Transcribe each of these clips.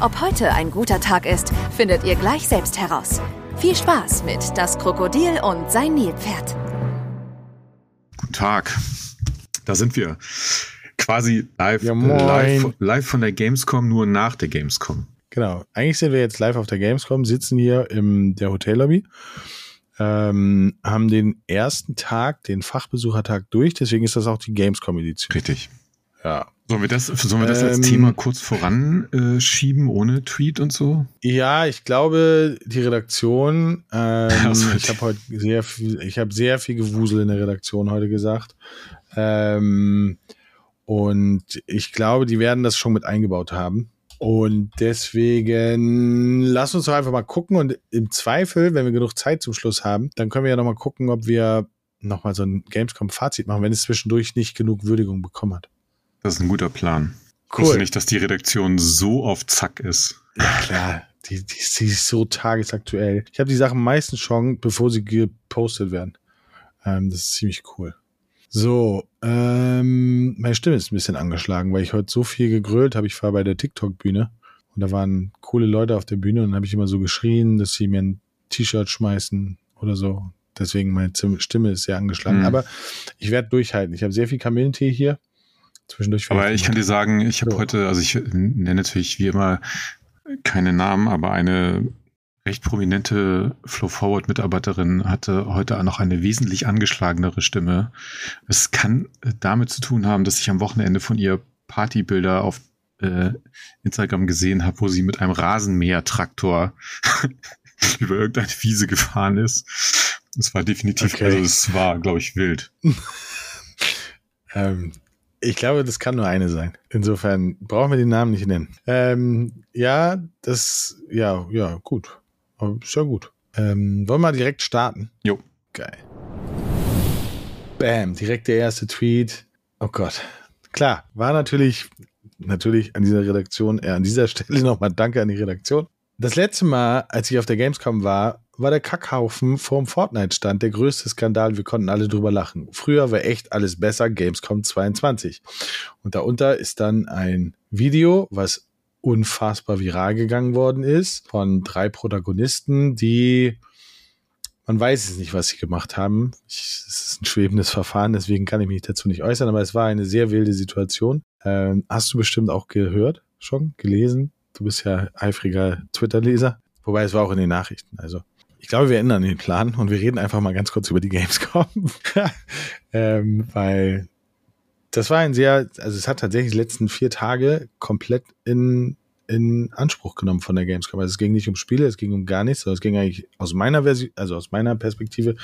Ob heute ein guter Tag ist, findet ihr gleich selbst heraus. Viel Spaß mit Das Krokodil und sein Nilpferd. Guten Tag. Da sind wir. Quasi live, ja, live, live von der Gamescom, nur nach der Gamescom. Genau. Eigentlich sind wir jetzt live auf der Gamescom, sitzen hier in der Hotellobby, ähm, haben den ersten Tag, den Fachbesuchertag durch, deswegen ist das auch die Gamescom-Edition. Richtig. Ja. Sollen wir das, sollen wir das ähm, als Thema kurz voranschieben, äh, ohne Tweet und so? Ja, ich glaube, die Redaktion, ähm, ich habe heute sehr viel, ich habe sehr viel Gewusel in der Redaktion heute gesagt. Ähm, und ich glaube, die werden das schon mit eingebaut haben. Und deswegen lass uns doch einfach mal gucken und im Zweifel, wenn wir genug Zeit zum Schluss haben, dann können wir ja noch mal gucken, ob wir noch mal so ein Gamescom-Fazit machen, wenn es zwischendurch nicht genug Würdigung bekommen hat. Das ist ein guter Plan. Cool. Ich wusste nicht, dass die Redaktion so auf Zack ist. Ja, klar. Die, die, die ist so tagesaktuell. Ich habe die Sachen meistens schon, bevor sie gepostet werden. Ähm, das ist ziemlich cool. So, ähm, meine Stimme ist ein bisschen angeschlagen, weil ich heute so viel gegrölt habe. Ich war bei der TikTok-Bühne und da waren coole Leute auf der Bühne und dann habe ich immer so geschrien, dass sie mir ein T-Shirt schmeißen oder so. Deswegen meine Stimme ist sehr angeschlagen. Mhm. Aber ich werde durchhalten. Ich habe sehr viel Kamillentee hier. Zwischendurch. Aber ich kann dir sagen, ich habe so. heute, also ich nenne natürlich wie immer keine Namen, aber eine recht prominente Flow Forward Mitarbeiterin hatte heute noch eine wesentlich angeschlagenere Stimme. Es kann damit zu tun haben, dass ich am Wochenende von ihr Partybilder auf äh, Instagram gesehen habe, wo sie mit einem Rasenmäher-Traktor über irgendeine Wiese gefahren ist. Es war definitiv, okay. also es war, glaube ich, wild. ähm, ich glaube, das kann nur eine sein. Insofern brauchen wir den Namen nicht nennen. Ähm, ja, das, ja, ja, gut. Ist ja gut. Ähm, wollen wir mal direkt starten? Jo. Geil. Bam, direkt der erste Tweet. Oh Gott. Klar, war natürlich, natürlich an dieser Redaktion, äh, an dieser Stelle nochmal Danke an die Redaktion. Das letzte Mal, als ich auf der Gamescom war, war der Kackhaufen vorm Fortnite-Stand der größte Skandal. Wir konnten alle drüber lachen. Früher war echt alles besser, Gamescom 22. Und darunter ist dann ein Video, was unfassbar viral gegangen worden ist, von drei Protagonisten, die man weiß es nicht, was sie gemacht haben. es ist ein schwebendes Verfahren, deswegen kann ich mich dazu nicht äußern, aber es war eine sehr wilde Situation. Ähm, hast du bestimmt auch gehört, schon gelesen? Du bist ja eifriger Twitter-Leser. Wobei es war auch in den Nachrichten. Also ich glaube, wir ändern den Plan und wir reden einfach mal ganz kurz über die Gamescom. ähm, weil das war ein sehr, also es hat tatsächlich die letzten vier Tage komplett in, in Anspruch genommen von der Gamescom. Also es ging nicht um Spiele, es ging um gar nichts, sondern es ging eigentlich aus meiner Version, also aus meiner Perspektive,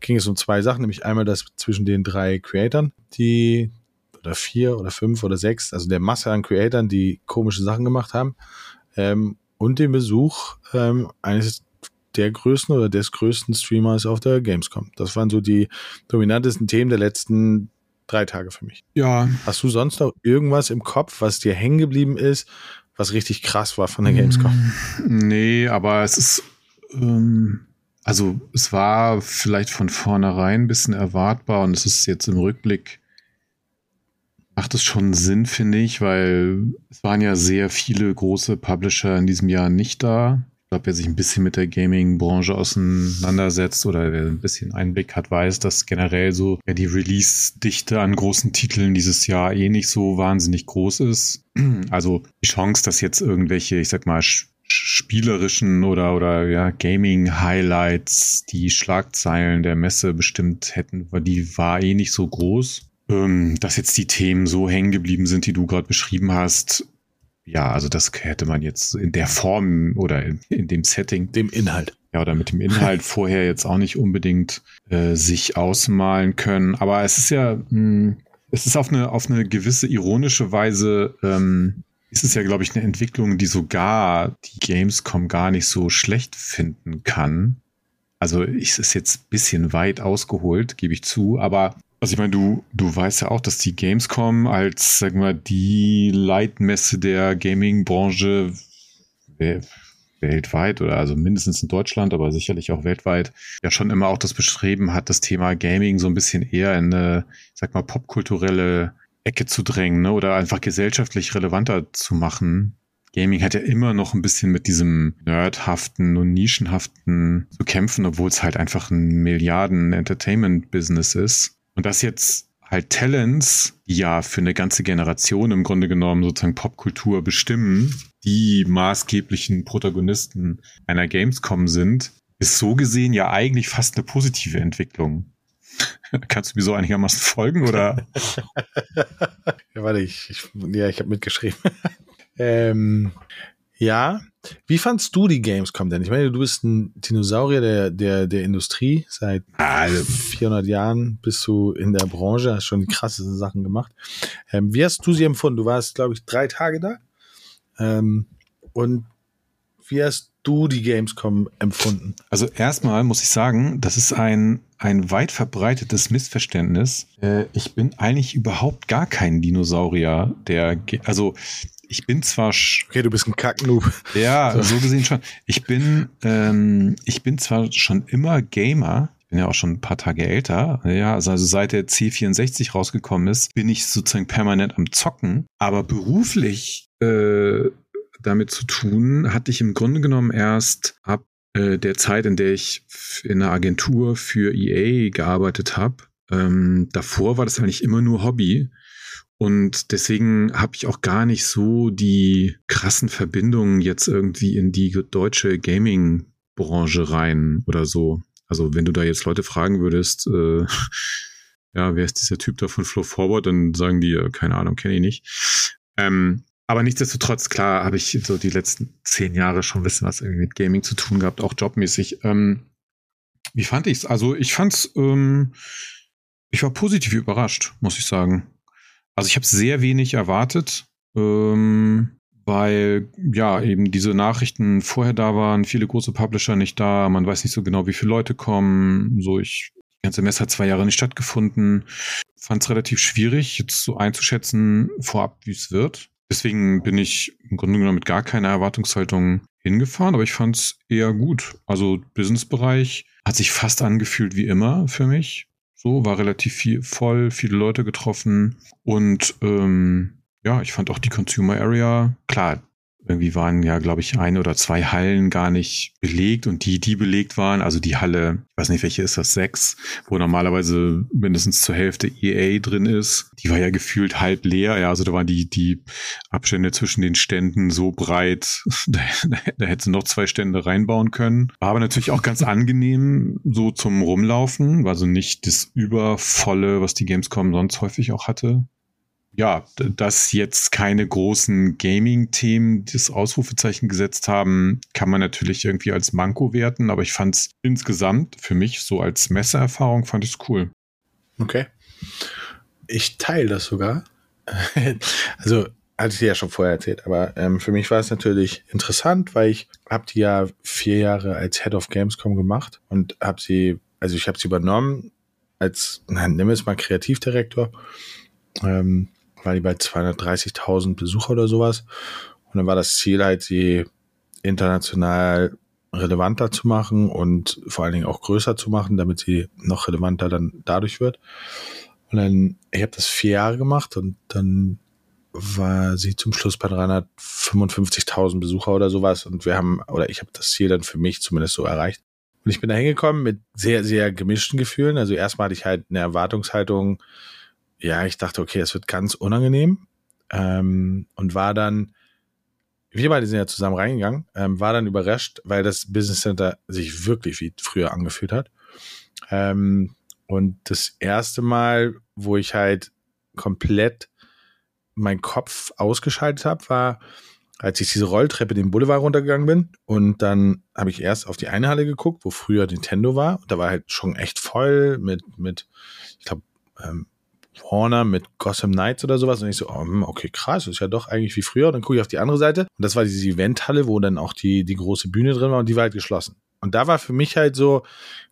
ging es um zwei Sachen, nämlich einmal das zwischen den drei Creatoren, die oder vier oder fünf oder sechs, also der Masse an Creatoren, die komische Sachen gemacht haben, ähm, und den Besuch ähm, eines der größten oder des größten Streamers auf der Gamescom. Das waren so die dominantesten Themen der letzten drei Tage für mich. Ja. Hast du sonst noch irgendwas im Kopf, was dir hängen geblieben ist, was richtig krass war von der Gamescom? Nee, aber es ist, ähm, also es war vielleicht von vornherein ein bisschen erwartbar und es ist jetzt im Rückblick macht es schon Sinn, finde ich, weil es waren ja sehr viele große Publisher in diesem Jahr nicht da. Glaube, wer sich ein bisschen mit der Gaming-Branche auseinandersetzt oder wer ein bisschen Einblick hat, weiß, dass generell so ja, die Release-Dichte an großen Titeln dieses Jahr eh nicht so wahnsinnig groß ist. Also die Chance, dass jetzt irgendwelche, ich sag mal, spielerischen oder, oder ja, Gaming-Highlights die Schlagzeilen der Messe bestimmt hätten, die war eh nicht so groß. Ähm, dass jetzt die Themen so hängen geblieben sind, die du gerade beschrieben hast, ja, also das hätte man jetzt in der Form oder in, in dem Setting. Dem Inhalt. Ja, oder mit dem Inhalt vorher jetzt auch nicht unbedingt äh, sich ausmalen können. Aber es ist ja, mh, hm, es ist auf eine, auf eine gewisse ironische Weise ähm, ist es ja, glaube ich, eine Entwicklung, die sogar die Gamescom gar nicht so schlecht finden kann. Also es ist jetzt ein bisschen weit ausgeholt, gebe ich zu, aber also ich meine, du, du weißt ja auch, dass die Gamescom als, sag mal, die Leitmesse der Gaming-Branche weltweit oder also mindestens in Deutschland, aber sicherlich auch weltweit, ja schon immer auch das beschrieben hat, das Thema Gaming so ein bisschen eher in eine, sag mal, popkulturelle Ecke zu drängen ne? oder einfach gesellschaftlich relevanter zu machen. Gaming hat ja immer noch ein bisschen mit diesem nerdhaften und nischenhaften zu kämpfen, obwohl es halt einfach ein Milliarden-Entertainment-Business ist. Und das jetzt halt Talents, die ja für eine ganze Generation im Grunde genommen sozusagen Popkultur bestimmen, die maßgeblichen Protagonisten einer Gamescom sind, ist so gesehen ja eigentlich fast eine positive Entwicklung. Kannst du mir so einigermaßen folgen oder? ja, warte, ich, ich ja, ich habe mitgeschrieben. ähm, ja, wie fandst du die Gamescom denn? Ich meine, du bist ein Dinosaurier der, der, der Industrie. Seit also, 400 Jahren bist du in der Branche, hast schon die krassesten Sachen gemacht. Ähm, wie hast du sie empfunden? Du warst, glaube ich, drei Tage da. Ähm, und wie hast du die Gamescom empfunden? Also erstmal muss ich sagen, das ist ein, ein weit verbreitetes Missverständnis. Äh, ich bin eigentlich überhaupt gar kein Dinosaurier, der, also ich bin zwar. Okay, du bist ein Kacknoob. Ja, so. so gesehen schon. Ich bin, ähm, ich bin zwar schon immer Gamer. Ich bin ja auch schon ein paar Tage älter. Ja, also, also seit der C64 rausgekommen ist, bin ich sozusagen permanent am Zocken. Aber beruflich äh, damit zu tun hatte ich im Grunde genommen erst ab äh, der Zeit, in der ich in einer Agentur für EA gearbeitet habe. Ähm, davor war das eigentlich immer nur Hobby. Und deswegen habe ich auch gar nicht so die krassen Verbindungen jetzt irgendwie in die deutsche Gaming-Branche rein oder so. Also wenn du da jetzt Leute fragen würdest, äh, ja, wer ist dieser Typ da von Flow Forward, dann sagen die, keine Ahnung, kenne ich nicht. Ähm, aber nichtsdestotrotz, klar, habe ich so die letzten zehn Jahre schon ein bisschen was irgendwie mit Gaming zu tun gehabt, auch jobmäßig. Ähm, wie fand ich's? Also ich fand's, ähm, ich war positiv überrascht, muss ich sagen. Also ich habe sehr wenig erwartet, ähm, weil ja eben diese Nachrichten vorher da waren, viele große Publisher nicht da, man weiß nicht so genau, wie viele Leute kommen. So, ich, die ganze Messe hat zwei Jahre nicht stattgefunden. Fand es relativ schwierig, jetzt so einzuschätzen vorab, wie es wird. Deswegen bin ich im Grunde genommen mit gar keiner Erwartungshaltung hingefahren, aber ich fand es eher gut. Also Businessbereich hat sich fast angefühlt wie immer für mich. So, war relativ viel voll, viele Leute getroffen. Und ähm, ja, ich fand auch die Consumer Area, klar, irgendwie waren ja, glaube ich, ein oder zwei Hallen gar nicht belegt und die, die belegt waren, also die Halle, ich weiß nicht, welche ist das, sechs, wo normalerweise mindestens zur Hälfte EA drin ist, die war ja gefühlt halb leer, ja, also da waren die, die Abstände zwischen den Ständen so breit, da, da hätte sie noch zwei Stände reinbauen können. War aber natürlich auch ganz angenehm so zum Rumlaufen, war so nicht das übervolle, was die Gamescom sonst häufig auch hatte ja, dass jetzt keine großen Gaming-Themen das Ausrufezeichen gesetzt haben, kann man natürlich irgendwie als Manko werten, aber ich fand es insgesamt für mich so als Messeerfahrung fand ich es cool. Okay. Ich teile das sogar. also hatte ich ja schon vorher erzählt, aber ähm, für mich war es natürlich interessant, weil ich habe die ja vier Jahre als Head of Gamescom gemacht und habe sie, also ich habe sie übernommen als, nennen wir es mal Kreativdirektor. Ähm, war die bei 230.000 Besucher oder sowas. Und dann war das Ziel halt, sie international relevanter zu machen und vor allen Dingen auch größer zu machen, damit sie noch relevanter dann dadurch wird. Und dann, ich habe das vier Jahre gemacht und dann war sie zum Schluss bei 355.000 Besucher oder sowas und wir haben, oder ich habe das Ziel dann für mich zumindest so erreicht. Und ich bin da hingekommen mit sehr, sehr gemischten Gefühlen. Also erstmal hatte ich halt eine Erwartungshaltung, ja, ich dachte, okay, es wird ganz unangenehm. Ähm, und war dann, wir beide sind ja zusammen reingegangen, ähm, war dann überrascht, weil das Business Center sich wirklich wie früher angefühlt hat. Ähm, und das erste Mal, wo ich halt komplett meinen Kopf ausgeschaltet habe, war, als ich diese Rolltreppe den Boulevard runtergegangen bin. Und dann habe ich erst auf die eine Halle geguckt, wo früher Nintendo war. Und da war halt schon echt voll mit, mit ich glaube, ähm, Warner mit Gotham Knights oder sowas. Und ich so, oh, hm, okay, krass, ist ja doch eigentlich wie früher. Und dann gucke ich auf die andere Seite. Und das war diese Eventhalle, wo dann auch die, die große Bühne drin war und die war halt geschlossen. Und da war für mich halt so,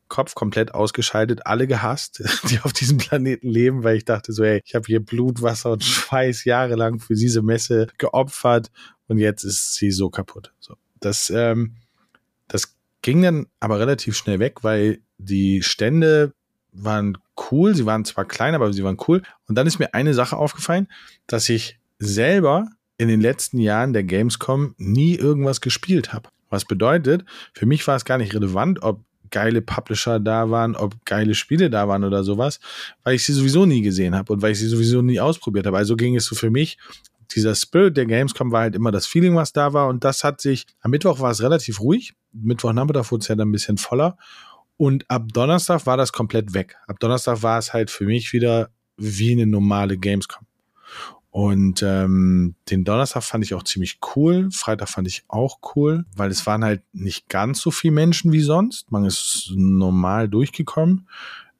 Kopf komplett ausgeschaltet, alle gehasst, die auf diesem Planeten leben, weil ich dachte so, ey, ich habe hier Blut, Wasser und Schweiß jahrelang für diese Messe geopfert und jetzt ist sie so kaputt. So, das, ähm, das ging dann aber relativ schnell weg, weil die Stände waren cool. Sie waren zwar klein, aber sie waren cool. Und dann ist mir eine Sache aufgefallen, dass ich selber in den letzten Jahren der Gamescom nie irgendwas gespielt habe. Was bedeutet, für mich war es gar nicht relevant, ob geile Publisher da waren, ob geile Spiele da waren oder sowas, weil ich sie sowieso nie gesehen habe und weil ich sie sowieso nie ausprobiert habe. Also ging es so für mich, dieser Spirit der Gamescom war halt immer das Feeling, was da war und das hat sich, am Mittwoch war es relativ ruhig, Mittwochnachmittag wurde es ja dann ein bisschen voller und ab Donnerstag war das komplett weg. Ab Donnerstag war es halt für mich wieder wie eine normale Gamescom. Und ähm, den Donnerstag fand ich auch ziemlich cool. Freitag fand ich auch cool, weil es waren halt nicht ganz so viele Menschen wie sonst. Man ist normal durchgekommen.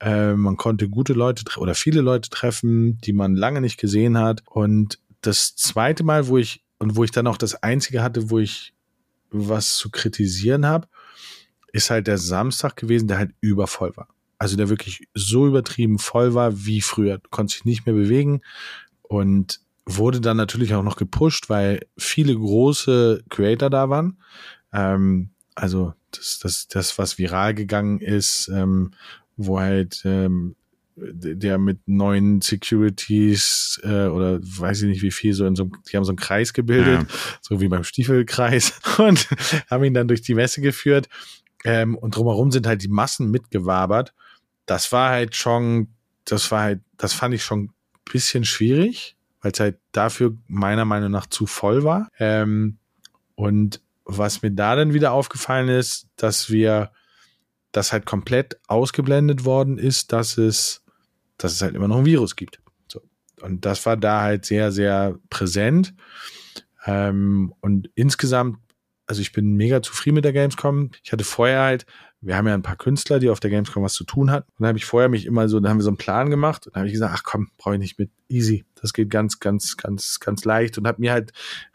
Äh, man konnte gute Leute oder viele Leute treffen, die man lange nicht gesehen hat. Und das zweite Mal, wo ich und wo ich dann auch das einzige hatte, wo ich was zu kritisieren habe, ist halt der Samstag gewesen, der halt übervoll war. Also der wirklich so übertrieben voll war wie früher. Du konntest dich nicht mehr bewegen und wurde dann natürlich auch noch gepusht, weil viele große Creator da waren. Ähm, also das, das, das, was viral gegangen ist, ähm, wo halt ähm, der mit neuen Securities äh, oder weiß ich nicht wie viel, so in so einem, die haben so einen Kreis gebildet, ja. so wie beim Stiefelkreis und haben ihn dann durch die Messe geführt. Ähm, und drumherum sind halt die Massen mitgewabert. Das war halt schon, das war halt, das fand ich schon ein bisschen schwierig, weil es halt dafür meiner Meinung nach zu voll war. Ähm, und was mir da dann wieder aufgefallen ist, dass wir, dass halt komplett ausgeblendet worden ist, dass es, dass es halt immer noch ein Virus gibt. So. Und das war da halt sehr, sehr präsent. Ähm, und insgesamt, also ich bin mega zufrieden mit der Gamescom. Ich hatte vorher halt wir haben ja ein paar Künstler, die auf der Gamescom was zu tun hatten. Und dann habe ich vorher mich immer so, da haben wir so einen Plan gemacht und dann habe ich gesagt, ach komm, brauche ich nicht mit, easy. Das geht ganz, ganz, ganz, ganz leicht und habe mir halt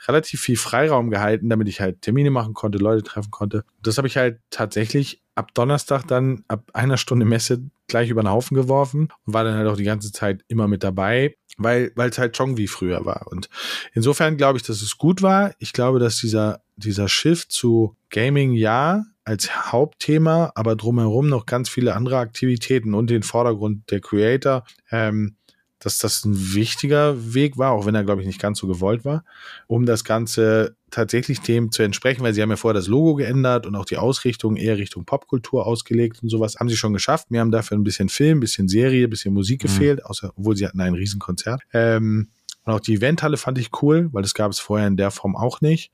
relativ viel Freiraum gehalten, damit ich halt Termine machen konnte, Leute treffen konnte. Das habe ich halt tatsächlich ab Donnerstag dann ab einer Stunde Messe gleich über den Haufen geworfen und war dann halt auch die ganze Zeit immer mit dabei, weil weil es halt schon wie früher war. Und insofern glaube ich, dass es gut war. Ich glaube, dass dieser dieser Shift zu Gaming ja als Hauptthema, aber drumherum noch ganz viele andere Aktivitäten und den Vordergrund der Creator, ähm, dass das ein wichtiger Weg war, auch wenn er, glaube ich, nicht ganz so gewollt war, um das Ganze tatsächlich dem zu entsprechen, weil sie haben ja vorher das Logo geändert und auch die Ausrichtung eher Richtung Popkultur ausgelegt und sowas. Haben sie schon geschafft. Wir haben dafür ein bisschen Film, ein bisschen Serie, ein bisschen Musik mhm. gefehlt, außer, obwohl sie hatten ein Riesenkonzert. Ähm, und auch die Eventhalle fand ich cool, weil das gab es vorher in der Form auch nicht.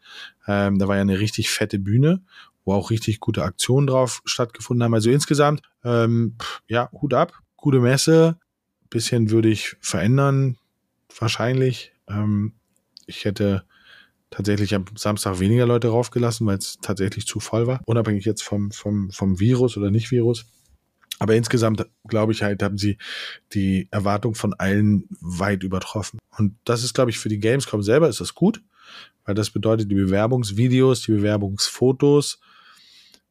Ähm, da war ja eine richtig fette Bühne wo auch richtig gute Aktionen drauf stattgefunden haben. Also insgesamt, ähm, ja, Hut ab, gute Messe. Bisschen würde ich verändern, wahrscheinlich. Ähm, ich hätte tatsächlich am Samstag weniger Leute raufgelassen, weil es tatsächlich zu voll war. Unabhängig jetzt vom, vom, vom Virus oder nicht Virus. Aber insgesamt, glaube ich halt, haben sie die Erwartung von allen weit übertroffen. Und das ist, glaube ich, für die Gamescom selber ist das gut, weil das bedeutet, die Bewerbungsvideos, die Bewerbungsfotos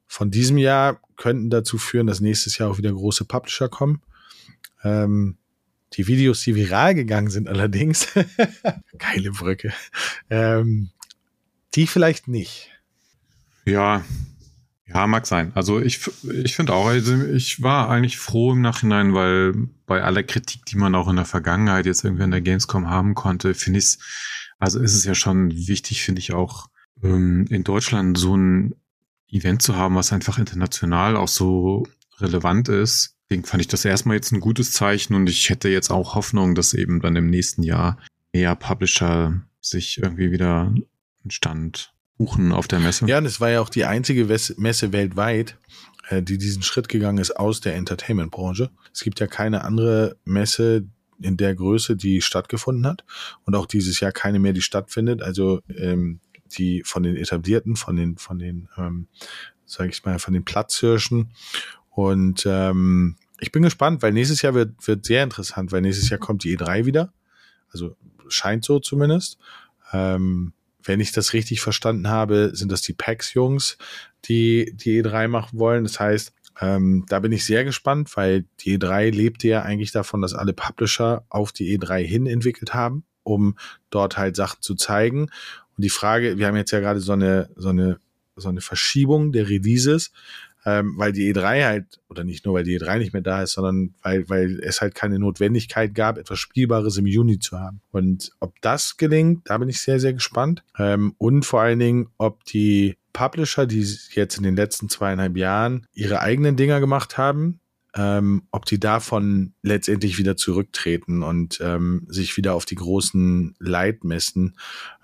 von diesem Jahr könnten dazu führen, dass nächstes Jahr auch wieder große Publisher kommen. Ähm, die Videos, die viral gegangen sind allerdings, geile Brücke, ähm, die vielleicht nicht. Ja, ja, mag sein. Also ich, ich finde auch, also ich war eigentlich froh im Nachhinein, weil bei aller Kritik, die man auch in der Vergangenheit jetzt irgendwie an der Gamescom haben konnte, finde ich es, also ist es ja schon wichtig, finde ich auch, ähm, in Deutschland so ein Event zu haben, was einfach international auch so relevant ist. Deswegen fand ich das erstmal jetzt ein gutes Zeichen und ich hätte jetzt auch Hoffnung, dass eben dann im nächsten Jahr mehr Publisher sich irgendwie wieder einen Stand buchen auf der Messe. Ja, und es war ja auch die einzige Messe weltweit, äh, die diesen Schritt gegangen ist aus der Entertainment-Branche. Es gibt ja keine andere Messe in der Größe, die stattgefunden hat und auch dieses Jahr keine mehr, die stattfindet. Also ähm, die von den etablierten, von den, von den, ähm, sage ich mal, von den Platzhirschen. Und ähm, ich bin gespannt, weil nächstes Jahr wird, wird sehr interessant, weil nächstes Jahr kommt die E3 wieder. Also scheint so zumindest. Ähm, wenn ich das richtig verstanden habe, sind das die PAX-Jungs, die die E3 machen wollen. Das heißt, ähm, da bin ich sehr gespannt, weil die E3 lebte ja eigentlich davon, dass alle Publisher auf die E3 hin entwickelt haben, um dort halt Sachen zu zeigen. Und die Frage, wir haben jetzt ja gerade so eine, so eine, so eine Verschiebung der Releases ähm, weil die E3 halt, oder nicht nur, weil die E3 nicht mehr da ist, sondern weil, weil es halt keine Notwendigkeit gab, etwas Spielbares im Juni zu haben. Und ob das gelingt, da bin ich sehr, sehr gespannt. Ähm, und vor allen Dingen, ob die Publisher, die jetzt in den letzten zweieinhalb Jahren ihre eigenen Dinger gemacht haben, ähm, ob die davon letztendlich wieder zurücktreten und ähm, sich wieder auf die großen Leitmessen,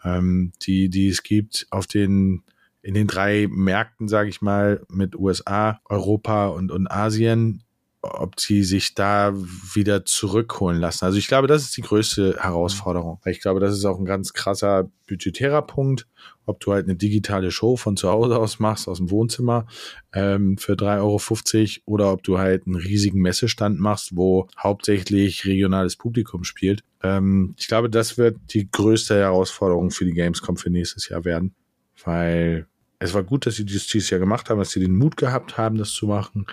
ähm, die, die es gibt, auf den in den drei Märkten, sage ich mal, mit USA, Europa und, und Asien, ob sie sich da wieder zurückholen lassen. Also ich glaube, das ist die größte Herausforderung. Weil ich glaube, das ist auch ein ganz krasser budgetärer Punkt, ob du halt eine digitale Show von zu Hause aus machst, aus dem Wohnzimmer ähm, für 3,50 Euro oder ob du halt einen riesigen Messestand machst, wo hauptsächlich regionales Publikum spielt. Ähm, ich glaube, das wird die größte Herausforderung für die Gamescom für nächstes Jahr werden. Weil es war gut, dass sie das dieses Jahr gemacht haben, dass sie den Mut gehabt haben, das zu machen.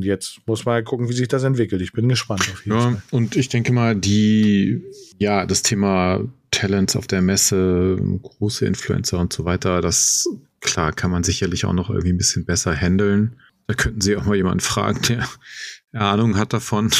Und jetzt muss man halt gucken, wie sich das entwickelt. Ich bin gespannt auf jeden ja, Fall. Und ich denke mal, die, ja, das Thema Talents auf der Messe, große Influencer und so weiter, das, klar, kann man sicherlich auch noch irgendwie ein bisschen besser handeln. Da könnten Sie auch mal jemanden fragen, der Ahnung hat davon.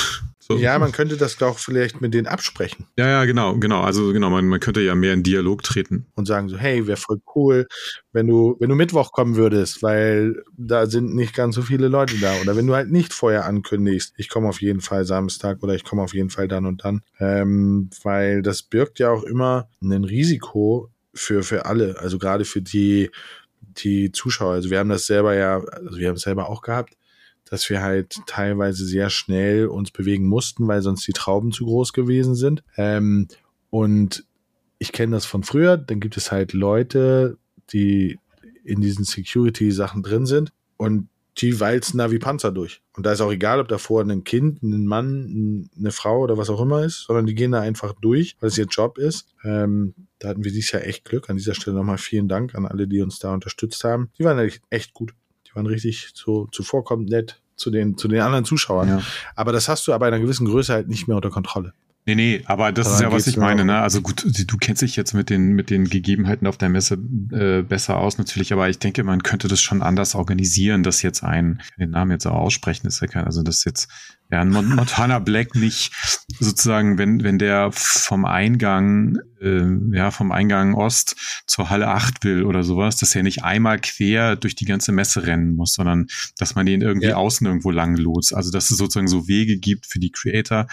So. Ja, man könnte das doch vielleicht mit denen absprechen. Ja, ja, genau, genau. Also genau, man, man könnte ja mehr in Dialog treten. Und sagen so, hey, wäre voll cool, wenn du, wenn du Mittwoch kommen würdest, weil da sind nicht ganz so viele Leute da. Oder wenn du halt nicht vorher ankündigst, ich komme auf jeden Fall Samstag oder ich komme auf jeden Fall dann und dann. Ähm, weil das birgt ja auch immer ein Risiko für, für alle. Also gerade für die, die Zuschauer. Also wir haben das selber ja, also wir haben es selber auch gehabt dass wir halt teilweise sehr schnell uns bewegen mussten, weil sonst die Trauben zu groß gewesen sind. Ähm, und ich kenne das von früher. Dann gibt es halt Leute, die in diesen Security-Sachen drin sind und die walzen da wie Panzer durch. Und da ist auch egal, ob davor ein Kind, ein Mann, eine Frau oder was auch immer ist, sondern die gehen da einfach durch, weil es ihr Job ist. Ähm, da hatten wir dieses Jahr echt Glück. An dieser Stelle nochmal vielen Dank an alle, die uns da unterstützt haben. Die waren echt, gut. Die waren richtig so zuvorkommend nett zu den, zu den anderen Zuschauern. Ja. Aber das hast du aber in einer gewissen Größe halt nicht mehr unter Kontrolle. Nee, nee, aber das aber ist ja, was ich meine, ne? Also gut, du kennst dich jetzt mit den, mit den Gegebenheiten auf der Messe äh, besser aus natürlich, aber ich denke, man könnte das schon anders organisieren, dass jetzt ein, den Namen jetzt auch aussprechen, ist ja kein, also das jetzt, ja, ein Montana Black nicht sozusagen, wenn, wenn der vom Eingang, äh, ja, vom Eingang Ost zur Halle 8 will oder sowas, dass er nicht einmal quer durch die ganze Messe rennen muss, sondern dass man den irgendwie ja. außen irgendwo lang lotst. Also dass es sozusagen so Wege gibt für die Creator,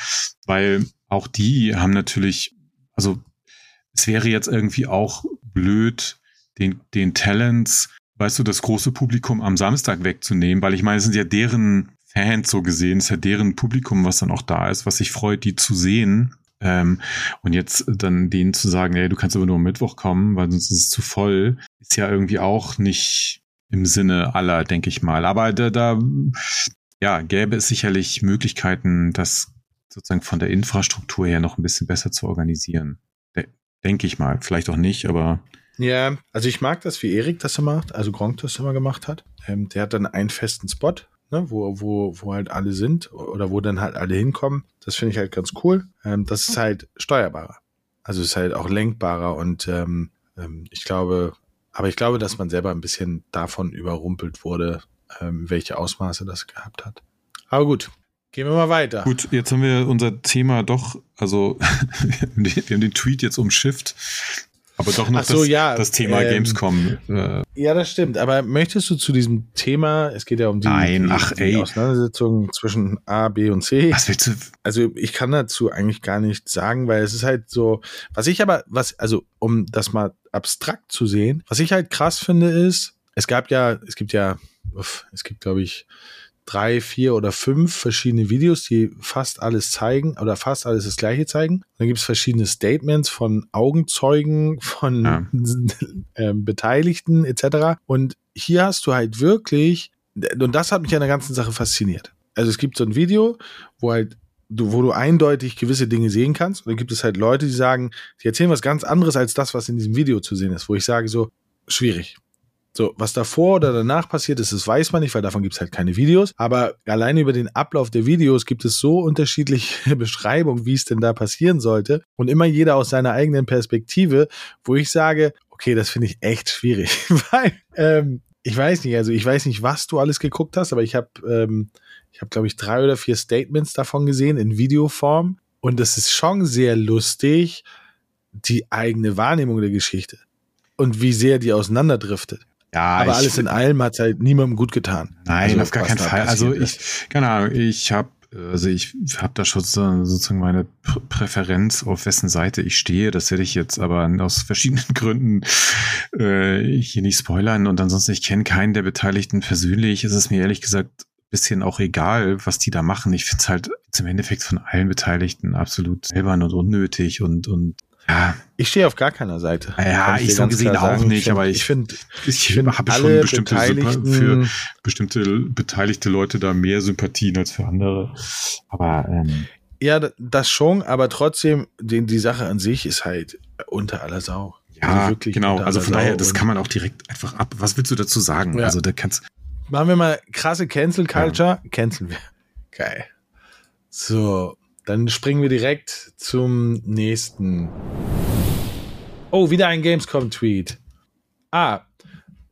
weil auch die haben natürlich, also es wäre jetzt irgendwie auch blöd, den, den Talents, weißt du, das große Publikum am Samstag wegzunehmen, weil ich meine, es sind ja deren Fans so gesehen, es ist ja deren Publikum, was dann auch da ist, was sich freut, die zu sehen. Ähm, und jetzt dann denen zu sagen, hey, du kannst aber nur am Mittwoch kommen, weil sonst ist es zu voll, ist ja irgendwie auch nicht im Sinne aller, denke ich mal. Aber da, da ja, gäbe es sicherlich Möglichkeiten, das sozusagen von der Infrastruktur her noch ein bisschen besser zu organisieren. De Denke ich mal. Vielleicht auch nicht, aber. Ja, also ich mag das, wie Erik das immer macht, also Gronk das immer gemacht hat. Ähm, der hat dann einen festen Spot, ne, wo, wo, wo halt alle sind oder wo dann halt alle hinkommen. Das finde ich halt ganz cool. Ähm, das ist halt steuerbarer. Also ist halt auch lenkbarer und ähm, ähm, ich glaube, aber ich glaube, dass man selber ein bisschen davon überrumpelt wurde, ähm, welche Ausmaße das gehabt hat. Aber gut, Gehen wir mal weiter. Gut, jetzt haben wir unser Thema doch, also wir haben den Tweet jetzt umschifft, aber doch noch so, das, ja, das, Thema ähm, Gamescom. Äh. Ja, das stimmt. Aber möchtest du zu diesem Thema, es geht ja um die, Nein, ach, die Auseinandersetzung zwischen A, B und C. Was willst du? Also ich kann dazu eigentlich gar nichts sagen, weil es ist halt so, was ich aber, was, also um das mal abstrakt zu sehen, was ich halt krass finde ist, es gab ja, es gibt ja, es gibt glaube ich drei, vier oder fünf verschiedene Videos, die fast alles zeigen oder fast alles das gleiche zeigen. Dann gibt es verschiedene Statements von Augenzeugen, von ja. äh, Beteiligten etc. Und hier hast du halt wirklich, und das hat mich an der ganzen Sache fasziniert. also es gibt so ein Video, wo halt du, wo du eindeutig gewisse Dinge sehen kannst. Und dann gibt es halt Leute, die sagen, die erzählen was ganz anderes als das, was in diesem Video zu sehen ist, wo ich sage so, schwierig. So, was davor oder danach passiert ist, das weiß man nicht, weil davon gibt es halt keine Videos. Aber alleine über den Ablauf der Videos gibt es so unterschiedliche Beschreibungen, wie es denn da passieren sollte. Und immer jeder aus seiner eigenen Perspektive, wo ich sage, okay, das finde ich echt schwierig. weil, ähm, ich weiß nicht, also ich weiß nicht, was du alles geguckt hast, aber ich habe, ähm, ich habe, glaube ich, drei oder vier Statements davon gesehen in Videoform. Und das ist schon sehr lustig, die eigene Wahrnehmung der Geschichte. Und wie sehr die auseinanderdriftet. Ja, Aber alles in allem hat halt niemandem gut getan. Nein, Also, auf gar keinen Fall. Also ich, keine Ahnung, ich habe also ich habe da schon so- sozusagen meine Pr Präferenz, auf wessen Seite ich stehe. Das werde ich jetzt aber aus verschiedenen Gründen äh, hier nicht spoilern. Und ansonsten, ich kenne keinen der Beteiligten persönlich. Es ist mir ehrlich gesagt ein bisschen auch egal, was die da machen. Ich finde es halt im Endeffekt von allen Beteiligten absolut albern und unnötig und, und ja, Ich stehe auf gar keiner Seite. Ja, ich dir so gesehen auch sagen. nicht, aber ich ich- finde, ich find habe schon bestimmte für bestimmte beteiligte Leute da mehr Sympathien als für andere. Aber ähm, ja, das schon, aber trotzdem, die, die Sache an sich ist halt unter aller Sau. ja, Also wirklich genau. Also von daher, das kann man auch direkt einfach ab. Was willst du dazu sagen? Ja. Also da kannst Machen wir mal krasse Cancel Culture. Canceln wir. Geil. So, dann springen wir direkt zum nächsten. Oh, wieder ein Gamescom-Tweet. Ah,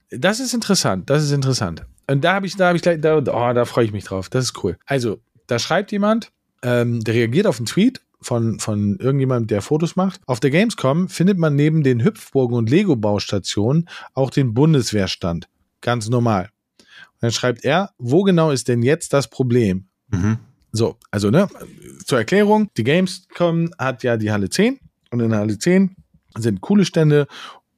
das ist interessant. Das ist interessant. Und da habe ich, da habe ich gleich, da, oh, da freue ich mich drauf. Das ist cool. Also, da schreibt jemand, ähm, der reagiert auf einen Tweet von, von irgendjemandem, der Fotos macht. Auf der Gamescom findet man neben den Hüpfburgen und Lego-Baustationen auch den Bundeswehrstand. Ganz normal. Und dann schreibt er, wo genau ist denn jetzt das Problem? mhm. So, also ne, zur Erklärung, die Gamescom hat ja die Halle 10 und in der Halle 10 sind coole Stände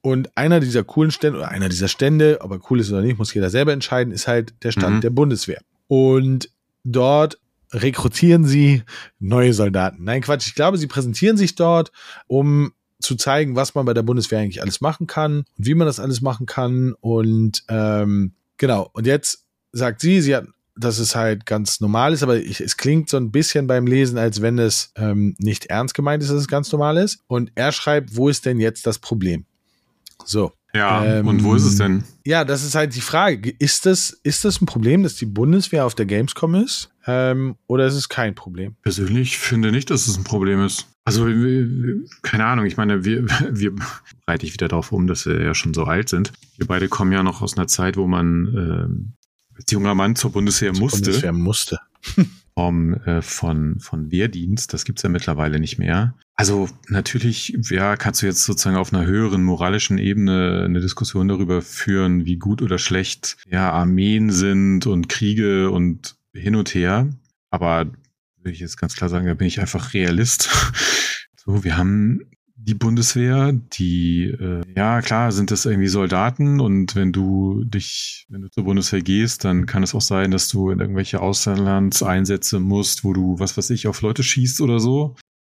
und einer dieser coolen Stände oder einer dieser Stände, ob er cool ist oder nicht, muss jeder selber entscheiden, ist halt der Stand Mhm. der Bundeswehr. Und dort rekrutieren sie neue Soldaten. Nein, Quatsch, ich glaube, sie präsentieren sich dort, um zu zeigen, was man bei der Bundeswehr eigentlich alles machen kann und wie man das alles machen kann. Und ähm, genau, und jetzt sagt sie, sie hat, dass es halt ganz normal ist, aber ich, es klingt so ein bisschen beim Lesen, als wenn es ähm, nicht ernst gemeint ist, dass es ganz normal ist. Und er schreibt, wo ist denn jetzt das Problem? So. Ja, Ähm, und wo ist es denn? Ja, das ist halt die Frage. Ist das, ist das ein Problem, dass die Bundeswehr auf der Gamescom ist? Ähm, oder ist es kein Problem? Persönlich finde nicht, dass es ein Problem ist. Also, keine Ahnung, ich meine, wir, wir reite ich wieder darauf um, dass wir ja schon so alt sind. Wir beide kommen ja noch aus einer Zeit, wo man ähm, als junger Mann zur Bundeswehr musste. Bundeswehr musste. Form äh, von, von Wehrdienst. Das gibt's ja mittlerweile nicht mehr. Also natürlich, ja, kannst du jetzt sozusagen auf einer höheren moralischen Ebene eine Diskussion darüber führen, wie gut oder schlecht ja Armeen sind und Kriege und hin und her. Aber würde ich jetzt ganz klar sagen, da bin ich einfach Realist. So, wir haben die Bundeswehr, die, äh, ja klar, sind das irgendwie Soldaten und wenn du dich, wenn du zur Bundeswehr gehst, dann kann es auch sein, dass du in irgendwelche Auslandseinsätze musst, wo du, was weiß ich, auf Leute schießt oder so.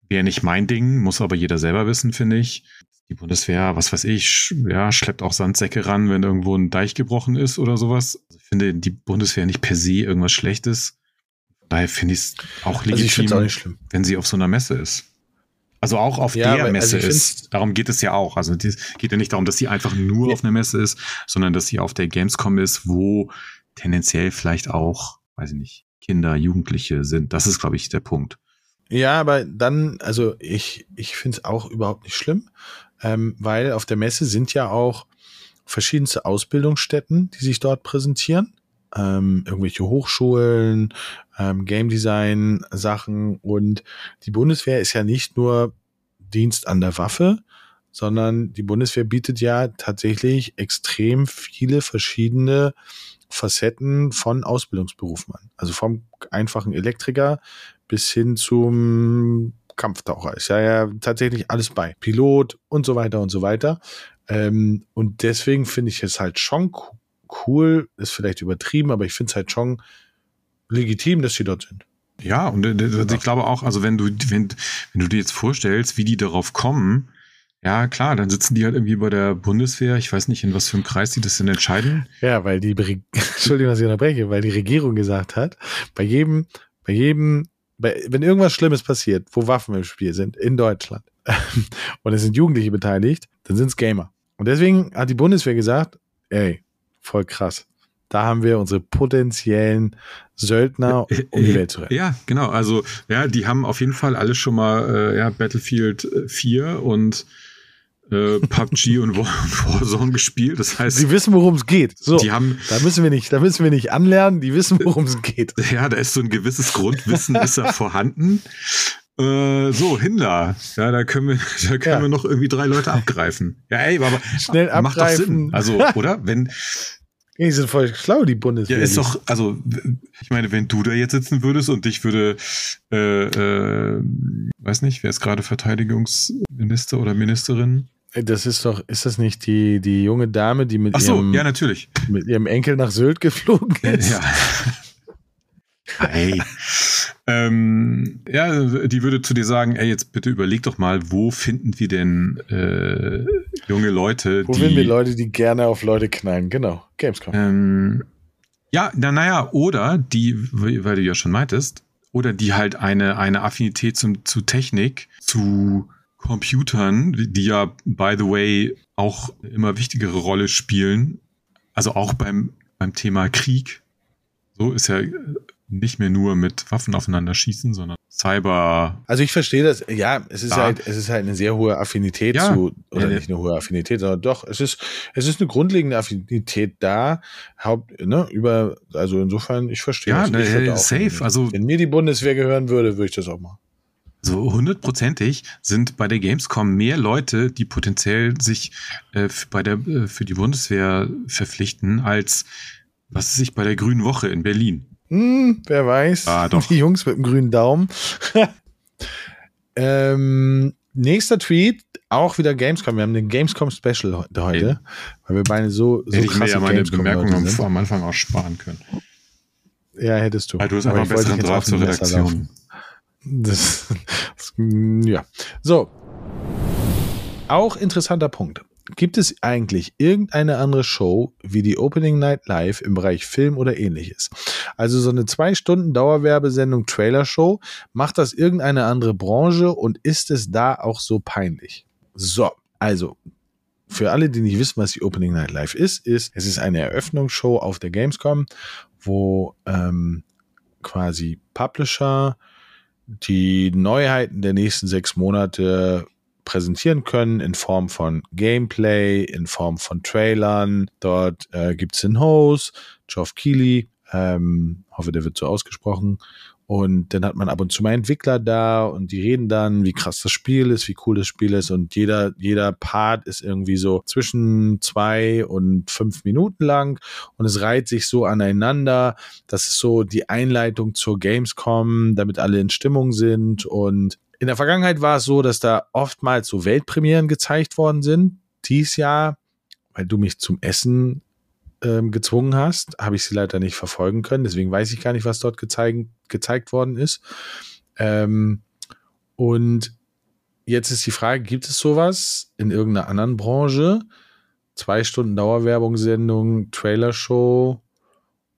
Wäre nicht mein Ding, muss aber jeder selber wissen, finde ich. Die Bundeswehr, was weiß ich, sch- ja, schleppt auch Sandsäcke ran, wenn irgendwo ein Deich gebrochen ist oder sowas. Also ich finde die Bundeswehr nicht per se irgendwas Schlechtes. Daher finde ich es auch Also ich es auch legitim, nicht schlimm. wenn sie auf so einer Messe ist. Also auch auf Ja, der aber- Messe also ist. Darum geht es ja auch. Also es geht ja nicht darum, dass sie einfach nur Ja. auf einer Messe ist, sondern dass sie auf der Gamescom ist, wo tendenziell vielleicht auch, weiß ich nicht, Kinder, Jugendliche sind. Das ist, glaube ich, der Punkt. Ja, aber dann, also ich, ich finde es auch überhaupt nicht schlimm, ähm, weil auf der Messe sind ja auch verschiedenste Ausbildungsstätten, die sich dort präsentieren. Ähm, irgendwelche Hochschulen, ähm, Game Design Sachen und die Bundeswehr ist ja nicht nur Dienst an der Waffe, sondern die Bundeswehr bietet ja tatsächlich extrem viele verschiedene Facetten von Ausbildungsberufen an. Also vom einfachen Elektriker bis hin zum Kampftaucher. Ist ja, ja tatsächlich alles bei. Pilot und so weiter und so weiter. Ähm, und deswegen finde ich es halt schon cool, ist vielleicht übertrieben, aber ich finde es halt schon legitim, dass sie dort sind. Ja, und also ich glaube auch, also wenn du, wenn, wenn du dir jetzt vorstellst, wie die darauf kommen, Ja, klar, dann sitzen die halt irgendwie bei der Bundeswehr. Ich weiß nicht, in was für einem Kreis die das denn entscheiden. Ja, weil die, Entschuldigung, dass ich unterbreche, weil die Regierung gesagt hat, bei jedem, bei jedem, bei, wenn irgendwas Schlimmes passiert, wo Waffen im Spiel sind, in Deutschland, und es sind Jugendliche beteiligt, dann sind es Gamer. Und deswegen hat die Bundeswehr gesagt, ey, voll krass. Da haben wir unsere potenziellen Söldner, um die Welt zu retten. Ja, genau. Also, ja, die haben auf jeden Fall alle schon mal äh, ja, Battlefield 4 und äh, PUBG und Warzone gespielt. Das heißt, die wissen, worum es geht. So, die haben, da müssen wir nicht, da müssen wir nicht anlernen. Die wissen, worum es geht. Ja, da ist so ein gewisses Grundwissen ist da vorhanden. Äh, so, Himmler. Ja, da können wir, da können ja. wir noch irgendwie drei Leute abgreifen. Ja, ey, aber schnell abgreifen. Macht doch Sinn. Also, oder? Wenn, die sind voll schlau, die Bundeswehr. Ja, ist doch, also, ich meine, wenn du da jetzt sitzen würdest und dich würde, äh, äh, weiß nicht, wer ist gerade Verteidigungsminister oder Ministerin? Das ist doch, ist das nicht die, die junge Dame, die mit, Ach so, ihrem, ja, natürlich. mit ihrem Enkel nach Sylt geflogen ist? Ja. Hey. Ähm, ja, die würde zu dir sagen, ey, jetzt bitte überleg doch mal, wo finden wir denn äh, junge Leute, wo die... Wo finden wir Leute, die gerne auf Leute knallen? Genau, Gamescom. Ähm, ja, na, naja, oder die, weil du ja schon meintest, oder die halt eine, eine Affinität zum, zu Technik, zu Computern, die ja, by the way, auch immer wichtigere Rolle spielen. Also auch beim, beim Thema Krieg. So ist ja nicht mehr nur mit Waffen aufeinander schießen, sondern Cyber. Also ich verstehe das, ja, es ist da. halt, es ist halt eine sehr hohe Affinität ja, zu, oder ja, nicht eine hohe Affinität, sondern doch, es ist, es ist eine grundlegende Affinität da, Haupt, ne, über, also insofern, ich verstehe ja, das. Ja, safe, also. Wenn mir die Bundeswehr gehören würde, würde ich das auch machen. So hundertprozentig sind bei der Gamescom mehr Leute, die potenziell sich äh, bei der, äh, für die Bundeswehr verpflichten, als was sich bei der Grünen Woche in Berlin. Hm, wer weiß. Ah, doch. Die Jungs mit dem grünen Daumen. ähm, nächster Tweet, auch wieder Gamescom. Wir haben den Gamescom Special heute, okay. weil wir beide so, so Hätte ich mir ja meine Bemerkungen am, am Anfang auch sparen können. Ja, hättest du. Weil du hast einfach besseren Draht zur Redaktion. Das, das, ja. So. Auch interessanter Punkt. Gibt es eigentlich irgendeine andere Show wie die Opening Night Live im Bereich Film oder ähnliches? Also so eine zwei Stunden Dauerwerbesendung Trailer Show, macht das irgendeine andere Branche und ist es da auch so peinlich? So, also für alle, die nicht wissen, was die Opening Night Live ist, ist, es ist eine Eröffnungsshow auf der Gamescom, wo ähm, quasi Publisher die Neuheiten der nächsten sechs Monate präsentieren können in Form von Gameplay, in Form von Trailern. Dort äh, gibt es den Host, Geoff Keighley, ähm, hoffe, der wird so ausgesprochen. Und dann hat man ab und zu mal Entwickler da und die reden dann, wie krass das Spiel ist, wie cool das Spiel ist. Und jeder, jeder Part ist irgendwie so zwischen zwei und fünf Minuten lang. Und es reiht sich so aneinander. Das ist so die Einleitung zur Gamescom, damit alle in Stimmung sind. Und in der Vergangenheit war es so, dass da oftmals so Weltpremieren gezeigt worden sind. Dies Jahr, weil du mich zum Essen ähm, gezwungen hast, habe ich sie leider nicht verfolgen können. Deswegen weiß ich gar nicht, was dort gezeigt, gezeigt worden ist. Ähm, und jetzt ist die Frage, gibt es sowas in irgendeiner anderen Branche? Zwei Stunden Dauerwerbungssendung, Trailershow,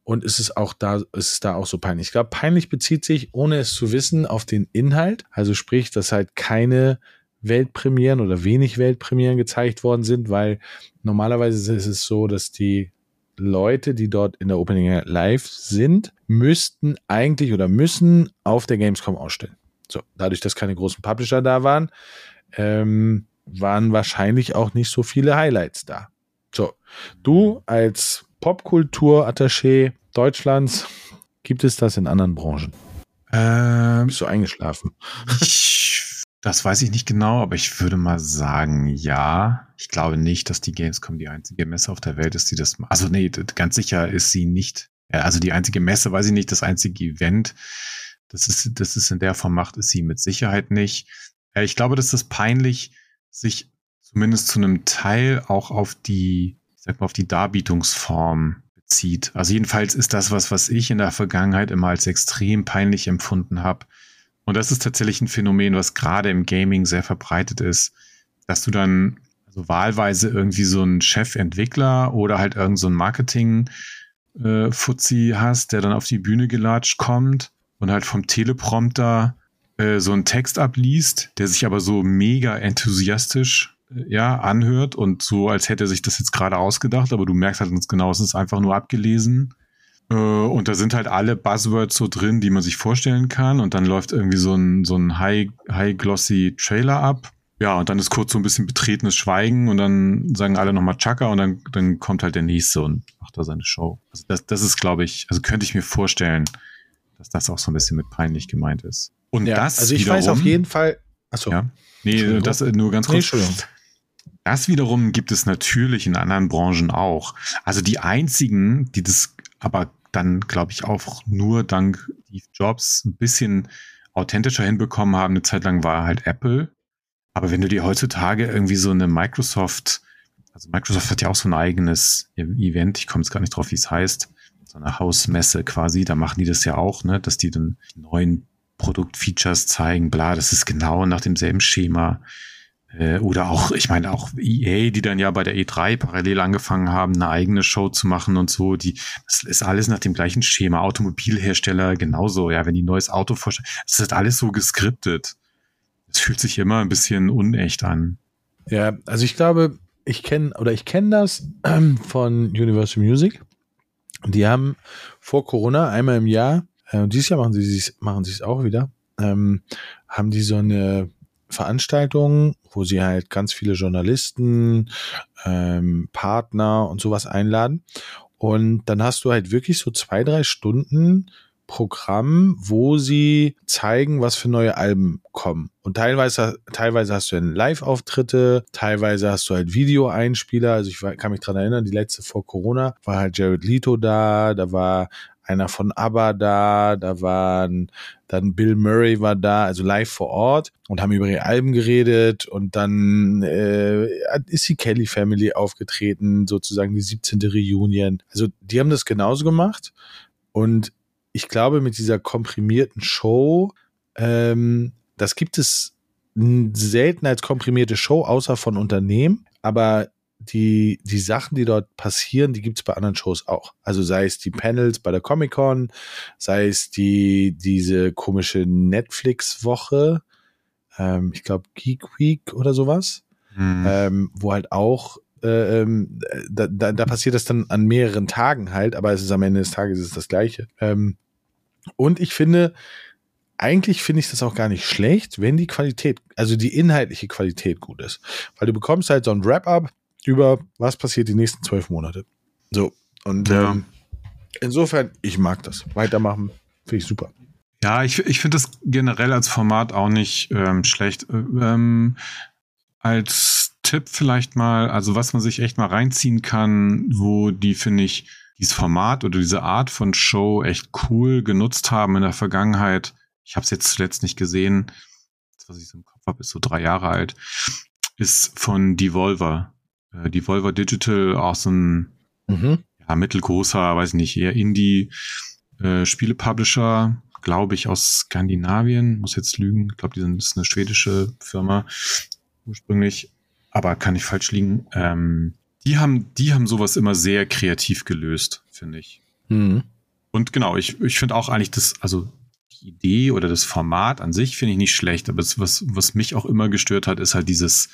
und ist es auch da, ist es da auch so peinlich? Ich glaube, peinlich bezieht sich, ohne es zu wissen, auf den Inhalt. Also sprich, dass halt keine Weltpremieren oder wenig Weltpremieren gezeigt worden sind, weil normalerweise ist es so, dass die Leute, die dort in der Opening Live sind, müssten eigentlich oder müssen auf der Gamescom ausstellen. So, dadurch, dass keine großen Publisher da waren, ähm, waren wahrscheinlich auch nicht so viele Highlights da. So, du als Popkultur-Attaché Deutschlands, gibt es das in anderen Branchen? Ähm, Bist du eingeschlafen? Ich, das weiß ich nicht genau, aber ich würde mal sagen, ja. Ich glaube nicht, dass die Gamescom die einzige Messe auf der Welt ist, die das macht. Also nee, ganz sicher ist sie nicht. Also die einzige Messe, weiß ich nicht, das einzige Event, das ist, das ist in der Form macht, ist sie mit Sicherheit nicht. Ich glaube, das ist peinlich, sich zumindest zu einem Teil auch auf die ich sag mal, auf die Darbietungsform bezieht. Also jedenfalls ist das was, was ich in der Vergangenheit immer als extrem peinlich empfunden habe. Und das ist tatsächlich ein Phänomen, was gerade im Gaming sehr verbreitet ist, dass du dann also wahlweise irgendwie so einen Chefentwickler oder halt irgend so ein Marketing äh, hast, der dann auf die Bühne gelatscht kommt und halt vom Teleprompter äh, so einen Text abliest, der sich aber so mega enthusiastisch ja, anhört und so, als hätte er sich das jetzt gerade ausgedacht, aber du merkst halt ganz genau, es ist einfach nur abgelesen. Äh, und da sind halt alle Buzzwords so drin, die man sich vorstellen kann. Und dann läuft irgendwie so ein, so ein high, high glossy Trailer ab. Ja, und dann ist kurz so ein bisschen betretenes Schweigen und dann sagen alle nochmal Chaka und dann, dann kommt halt der nächste und macht da seine Show. Also das, das ist, glaube ich, also könnte ich mir vorstellen, dass das auch so ein bisschen mit peinlich gemeint ist. Und Ja, das also ich wiederum, weiß auf jeden Fall. Achso. Ja. Nee, das nur ganz Nee, kurz. Entschuldigung. Das wiederum gibt es natürlich in anderen Branchen auch. Also die einzigen, die das aber dann, glaube ich, auch nur dank Steve Jobs ein bisschen authentischer hinbekommen haben, eine Zeit lang war halt Apple. Aber wenn du dir heutzutage irgendwie so eine Microsoft, also Microsoft hat ja auch so ein eigenes Event, ich komme jetzt gar nicht drauf, wie es heißt, so eine Hausmesse quasi, da machen die das ja auch, ne, dass die dann neuen Produktfeatures zeigen, bla, das ist genau nach demselben Schema. Äh, Oder auch, ich meine, auch EA, die dann ja bei der E3 parallel angefangen haben, eine eigene Show zu machen und so, die, das ist alles nach dem gleichen Schema. Automobilhersteller genauso, ja, wenn die ein neues Auto vorstellen, das ist alles so geskriptet. Es fühlt sich immer ein bisschen unecht an. Ja, also ich glaube, ich kenne oder ich kenne das von Universal Music. Die haben vor Corona einmal im Jahr, äh, und dieses Jahr machen sie es machen sie es auch wieder, ähm, haben die so eine Veranstaltung, wo sie halt ganz viele Journalisten, ähm, Partner und sowas einladen. Und dann hast du halt wirklich so zwei, drei Stunden Programm, wo sie zeigen, was für neue Alben kommen. Und teilweise, teilweise hast du dann Live-Auftritte, teilweise hast du halt Videoeinspieler. Also ich kann mich dran erinnern, die letzte vor Corona war halt Jared Leto da, da war einer von ABBA da, da waren dann Bill Murray war da, also live vor Ort und haben über ihre Alben geredet und dann äh, ist die Kelly Family aufgetreten, sozusagen die 17. Reunion. Also die haben das genauso gemacht und ich glaube mit dieser komprimierten Show, ähm, das gibt es selten als komprimierte Show, außer von Unternehmen, aber die, die Sachen, die dort passieren, die gibt es bei anderen Shows auch. Also sei es die Panels bei der Comic-Con, sei es die, diese komische Netflix-Woche, ähm, ich glaube Geek Week oder sowas, Hm. ähm, wo halt auch äh, ähm, da, da, da passiert das dann an mehreren Tagen halt, aber es ist am Ende des Tages ist das Gleiche. Ähm, und ich finde, eigentlich finde ich das auch gar nicht schlecht, wenn die Qualität, also die inhaltliche Qualität gut ist. Weil du bekommst halt so ein Wrap-up über, was passiert die nächsten zwölf Monate. So. Und Ja. ähm, insofern, ich mag das. Weitermachen, finde ich super. Ja, ich, ich finde das generell als Format auch nicht ähm, schlecht. Äh, Ähm, als Tipp vielleicht mal, also was man sich echt mal reinziehen kann, wo die, finde ich, dieses Format oder diese Art von Show echt cool genutzt haben in der Vergangenheit. Ich habe es jetzt zuletzt nicht gesehen. Das, was ich so im Kopf habe, ist so drei Jahre alt. Ist von Devolver. Äh, Devolver Digital, auch so ein Mhm. ja, mittelgroßer, weiß nicht, eher Indie-Spiele-Publisher, glaube ich, aus Skandinavien, muss jetzt lügen. Ich glaube, die sind ist eine schwedische Firma ursprünglich, aber kann ich falsch liegen. Ähm, die haben, die haben sowas immer sehr kreativ gelöst, finde ich. Mhm. Und genau, ich, ich finde auch eigentlich das, also die Idee oder das Format an sich finde ich nicht schlecht, aber das, was, was mich auch immer gestört hat, ist halt dieses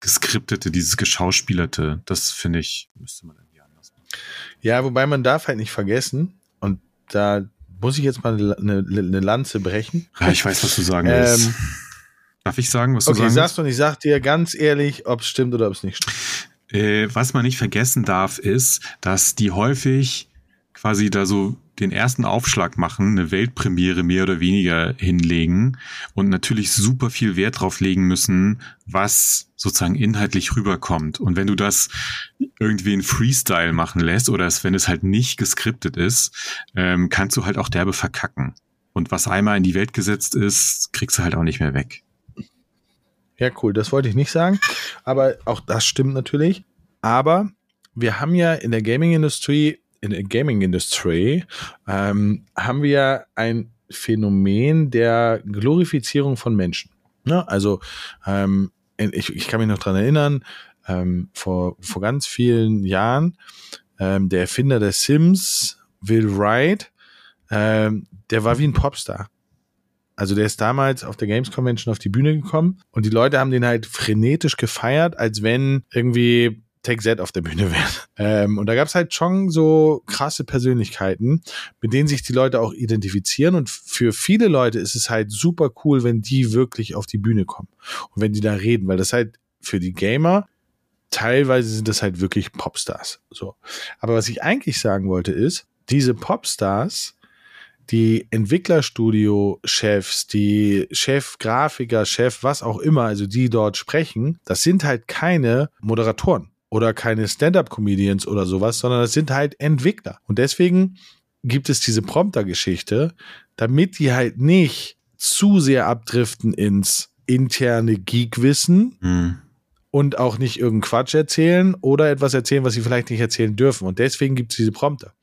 geskriptete, dieses geschauspielerte. Das finde ich, müsste man irgendwie anders machen. Ja, wobei man darf halt nicht vergessen, und da muss ich jetzt mal eine, eine, Lanze brechen. Ja, ich weiß, was du sagen willst. Ähm, Darf ich sagen, was du Okay, sagen sagst du und ich sag dir ganz ehrlich, ob es stimmt oder ob es nicht stimmt. Äh, was man nicht vergessen darf, ist, dass die häufig quasi da so den ersten Aufschlag machen, eine Weltpremiere mehr oder weniger hinlegen und natürlich super viel Wert drauf legen müssen, was sozusagen inhaltlich rüberkommt. Und wenn du das irgendwie in Freestyle machen lässt oder es, wenn es halt nicht geskriptet ist, ähm, kannst du halt auch derbe verkacken. Und was einmal in die Welt gesetzt ist, kriegst du halt auch nicht mehr weg. Ja, cool, das wollte ich nicht sagen. Aber auch das stimmt natürlich. Aber wir haben ja in der Gaming-Industrie, in der Gaming-Industrie, ähm, haben wir ja ein Phänomen der Glorifizierung von Menschen. Ne? Also ähm, ich, ich kann mich noch dran erinnern, ähm, vor, vor ganz vielen Jahren, ähm, der Erfinder der Sims, Will Wright, ähm, der war wie ein Popstar. Also der ist damals auf der Games Convention auf die Bühne gekommen und die Leute haben den halt frenetisch gefeiert, als wenn irgendwie Take Z auf der Bühne wäre. Ähm, und da gab es halt schon so krasse Persönlichkeiten, mit denen sich die Leute auch identifizieren. Und für viele Leute ist es halt super cool, wenn die wirklich auf die Bühne kommen und wenn die da reden, weil das halt für die Gamer teilweise sind das halt wirklich Popstars. So. Aber was ich eigentlich sagen wollte ist, diese Popstars die Entwicklerstudio-Chefs, die Chef-Grafiker, Chef, was auch immer, also die dort sprechen, das sind halt keine Moderatoren oder keine Stand-up-Comedians oder sowas, sondern das sind halt Entwickler. Und deswegen gibt es diese Prompter-Geschichte, damit die halt nicht zu sehr abdriften ins interne Geek-Wissen. Mhm und auch nicht irgendeinen Quatsch erzählen oder etwas erzählen, was sie vielleicht nicht erzählen dürfen. Und deswegen gibt es diese Prompter.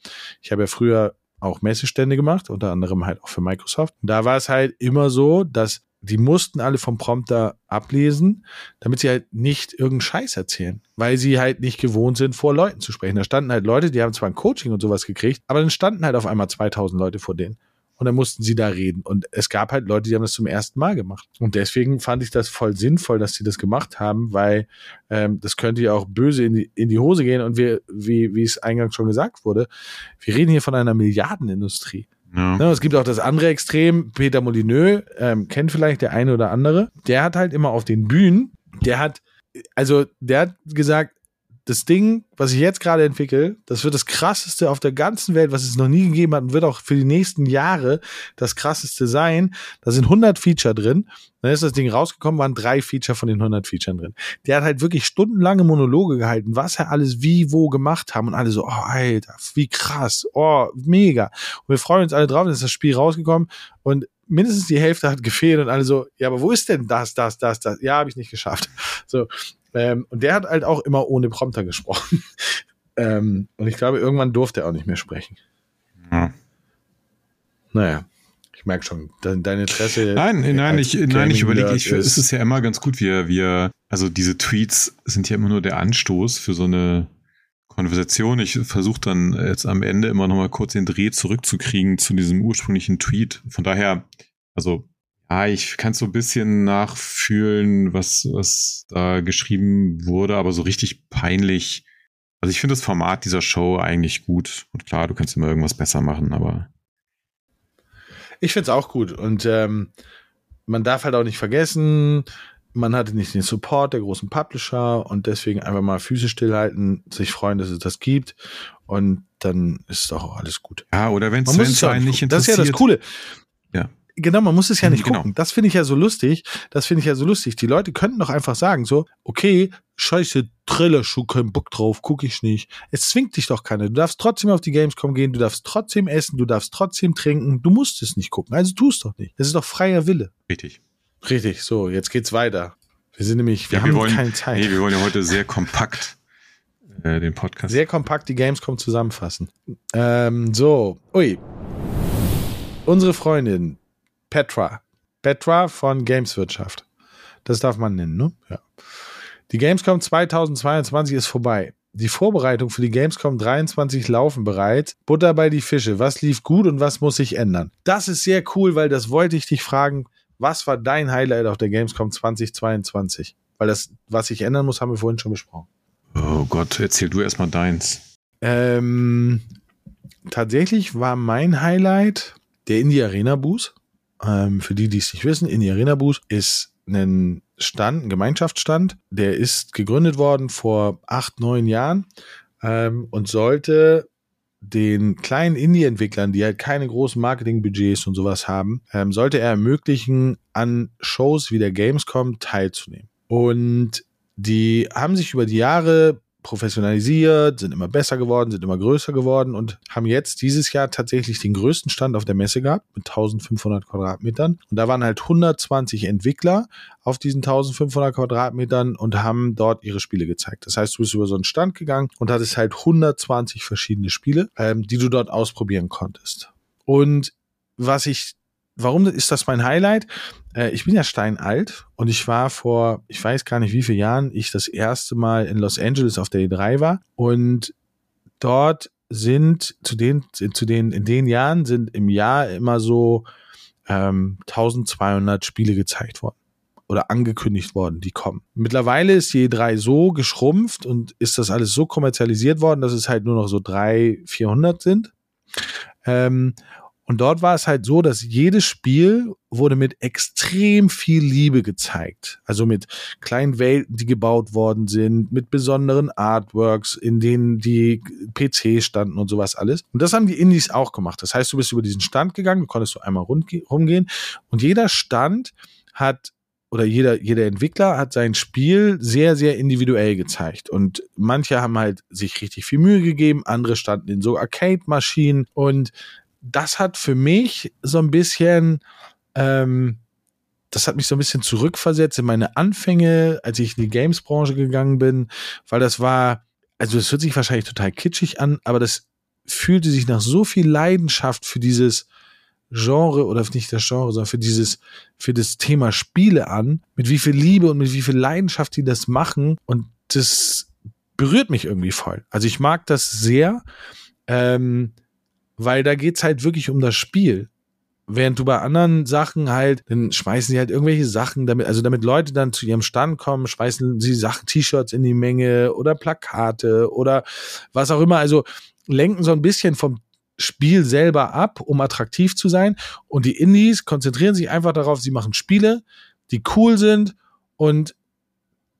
Ich habe ja früher auch Messestände gemacht, unter anderem halt auch für Microsoft. Und da war es halt immer so, dass die mussten alle vom Prompter ablesen, damit sie halt nicht irgendeinen Scheiß erzählen, weil sie halt nicht gewohnt sind, vor Leuten zu sprechen. Da standen halt Leute, die haben zwar ein Coaching und sowas gekriegt, aber dann standen halt auf einmal 2000 Leute vor denen und dann mussten sie da reden. Und es gab halt Leute, die haben das zum ersten Mal gemacht. Und deswegen fand ich das voll sinnvoll, dass sie das gemacht haben, weil ähm, das könnte ja auch böse in die, in die Hose gehen. Und wir, wie, wie es eingangs schon gesagt wurde, wir reden hier von einer Milliardenindustrie. Ja. Ne, es gibt auch das andere Extrem, Peter Molyneux, ähm, kennt vielleicht der eine oder andere, der hat halt immer auf den Bühnen, der hat, also der hat gesagt, das Ding, was ich jetzt gerade entwickle, das wird das krasseste auf der ganzen Welt, was es noch nie gegeben hat und wird auch für die nächsten Jahre das krasseste sein. Da sind 100 Feature drin. Dann ist das Ding rausgekommen, waren drei Feature von den 100 Featuren drin. Der hat halt wirklich stundenlange Monologe gehalten, was er alles wie, wo gemacht haben und alle so, oh, Alter, wie krass, oh, mega. Und wir freuen uns alle drauf, dann ist das Spiel rausgekommen und mindestens die Hälfte hat gefehlt und alle so, ja, aber wo ist denn das, das, das, das? Ja, habe ich nicht geschafft. So, ähm, und der hat halt auch immer ohne Prompter gesprochen. ähm, und ich glaube, irgendwann durfte er auch nicht mehr sprechen. Ja. Naja. Ich merke schon, dein Interesse. Nein, nein, ich, nein, ich überlege, ich, ist es ja immer ganz gut, wir, wir, also diese Tweets sind ja immer nur der Anstoß für so eine Konversation. Ich versuche dann jetzt am Ende immer noch mal kurz den Dreh zurückzukriegen zu diesem ursprünglichen Tweet. Von daher, also ja, ich kann so ein bisschen nachfühlen, was, was da geschrieben wurde, aber so richtig peinlich. Also ich finde das Format dieser Show eigentlich gut. Und klar, du kannst immer irgendwas besser machen, aber. Ich finde es auch gut. Und ähm, man darf halt auch nicht vergessen, man hatte nicht den Support der großen Publisher und deswegen einfach mal Füße stillhalten, sich freuen, dass es das gibt. Und dann ist doch auch alles gut. Ja, oder wenn es einen nicht interessiert. Das ist ja das Coole. Genau, man muss es ja nicht genau. gucken. Das finde ich ja so lustig. Das finde ich ja so lustig. Die Leute könnten doch einfach sagen so, okay, scheiße, Trailerschuh, kein Bock drauf, gucke ich nicht. Es zwingt dich doch keiner. Du darfst trotzdem auf die Gamescom gehen, du darfst trotzdem essen, du darfst trotzdem trinken. Du musst es nicht gucken. Also tu es doch nicht. Das ist doch freier Wille. Richtig. Richtig. So, jetzt geht's weiter. Wir sind nämlich, wir ja, haben wir wollen, keine Zeit. Nee, wir wollen ja heute sehr kompakt äh, den Podcast. Sehr kompakt die Gamescom zusammenfassen. Ähm, so, ui. Unsere Freundin Petra. Petra von Gameswirtschaft. Das darf man nennen, ne? Ja. Die Gamescom 2022 ist vorbei. Die Vorbereitungen für die Gamescom 23 laufen bereits. Butter bei die Fische. Was lief gut und was muss sich ändern? Das ist sehr cool, weil das wollte ich dich fragen. Was war dein Highlight auf der Gamescom 2022? Weil das, was sich ändern muss, haben wir vorhin schon besprochen. Oh Gott, erzähl du erstmal deins. Ähm, tatsächlich war mein Highlight der Indie Arena Boost. Ähm, für die, die es nicht wissen, in die Arena Boost ist ein Stand, ein Gemeinschaftsstand, der ist gegründet worden vor acht, neun Jahren ähm, und sollte den kleinen Indie-Entwicklern, die halt keine großen Marketingbudgets und sowas haben, ähm, sollte er ermöglichen, an Shows wie der Gamescom teilzunehmen. Und die haben sich über die Jahre professionalisiert, sind immer besser geworden, sind immer größer geworden und haben jetzt dieses Jahr tatsächlich den größten Stand auf der Messe gehabt mit 1500 Quadratmetern. Und da waren halt 120 Entwickler auf diesen 1500 Quadratmetern und haben dort ihre Spiele gezeigt. Das heißt, du bist über so einen Stand gegangen und hattest halt 120 verschiedene Spiele, ähm, die du dort ausprobieren konntest. Und was ich warum ist das mein Highlight? Äh, ich bin ja steinalt und ich war vor, ich weiß gar nicht wie viele Jahren, ich das erste Mal in Los Angeles auf der E3 war und dort sind zu den, zu den, in den Jahren sind im Jahr immer so ähm, 1200 Spiele gezeigt worden oder angekündigt worden, die kommen. Mittlerweile ist die E3 so geschrumpft und ist das alles so kommerzialisiert worden, dass es halt nur noch so 300, 400 sind. Ähm, und dort war es halt so, dass jedes Spiel wurde mit extrem viel Liebe gezeigt. Also mit kleinen Welten, die gebaut worden sind, mit besonderen Artworks, in denen die PC standen und sowas alles. Und das haben die Indies auch gemacht. Das heißt, du bist über diesen Stand gegangen, du konntest so einmal rumgehen und jeder Stand hat oder jeder, jeder Entwickler hat sein Spiel sehr, sehr individuell gezeigt. Und manche haben halt sich richtig viel Mühe gegeben, andere standen in so Arcade-Maschinen und das hat für mich so ein bisschen, ähm, das hat mich so ein bisschen zurückversetzt in meine Anfänge, als ich in die Games-Branche gegangen bin, weil das war, also es hört sich wahrscheinlich total kitschig an, aber das fühlte sich nach so viel Leidenschaft für dieses Genre oder nicht das Genre, sondern für dieses, für das Thema Spiele an, mit wie viel Liebe und mit wie viel Leidenschaft die das machen und das berührt mich irgendwie voll. Also ich mag das sehr. Ähm, weil da geht's halt wirklich um das Spiel. Während du bei anderen Sachen halt, dann schmeißen sie halt irgendwelche Sachen damit, also damit Leute dann zu ihrem Stand kommen, schmeißen sie Sachen, T-Shirts in die Menge oder Plakate oder was auch immer. Also lenken so ein bisschen vom Spiel selber ab, um attraktiv zu sein. Und die Indies konzentrieren sich einfach darauf, sie machen Spiele, die cool sind und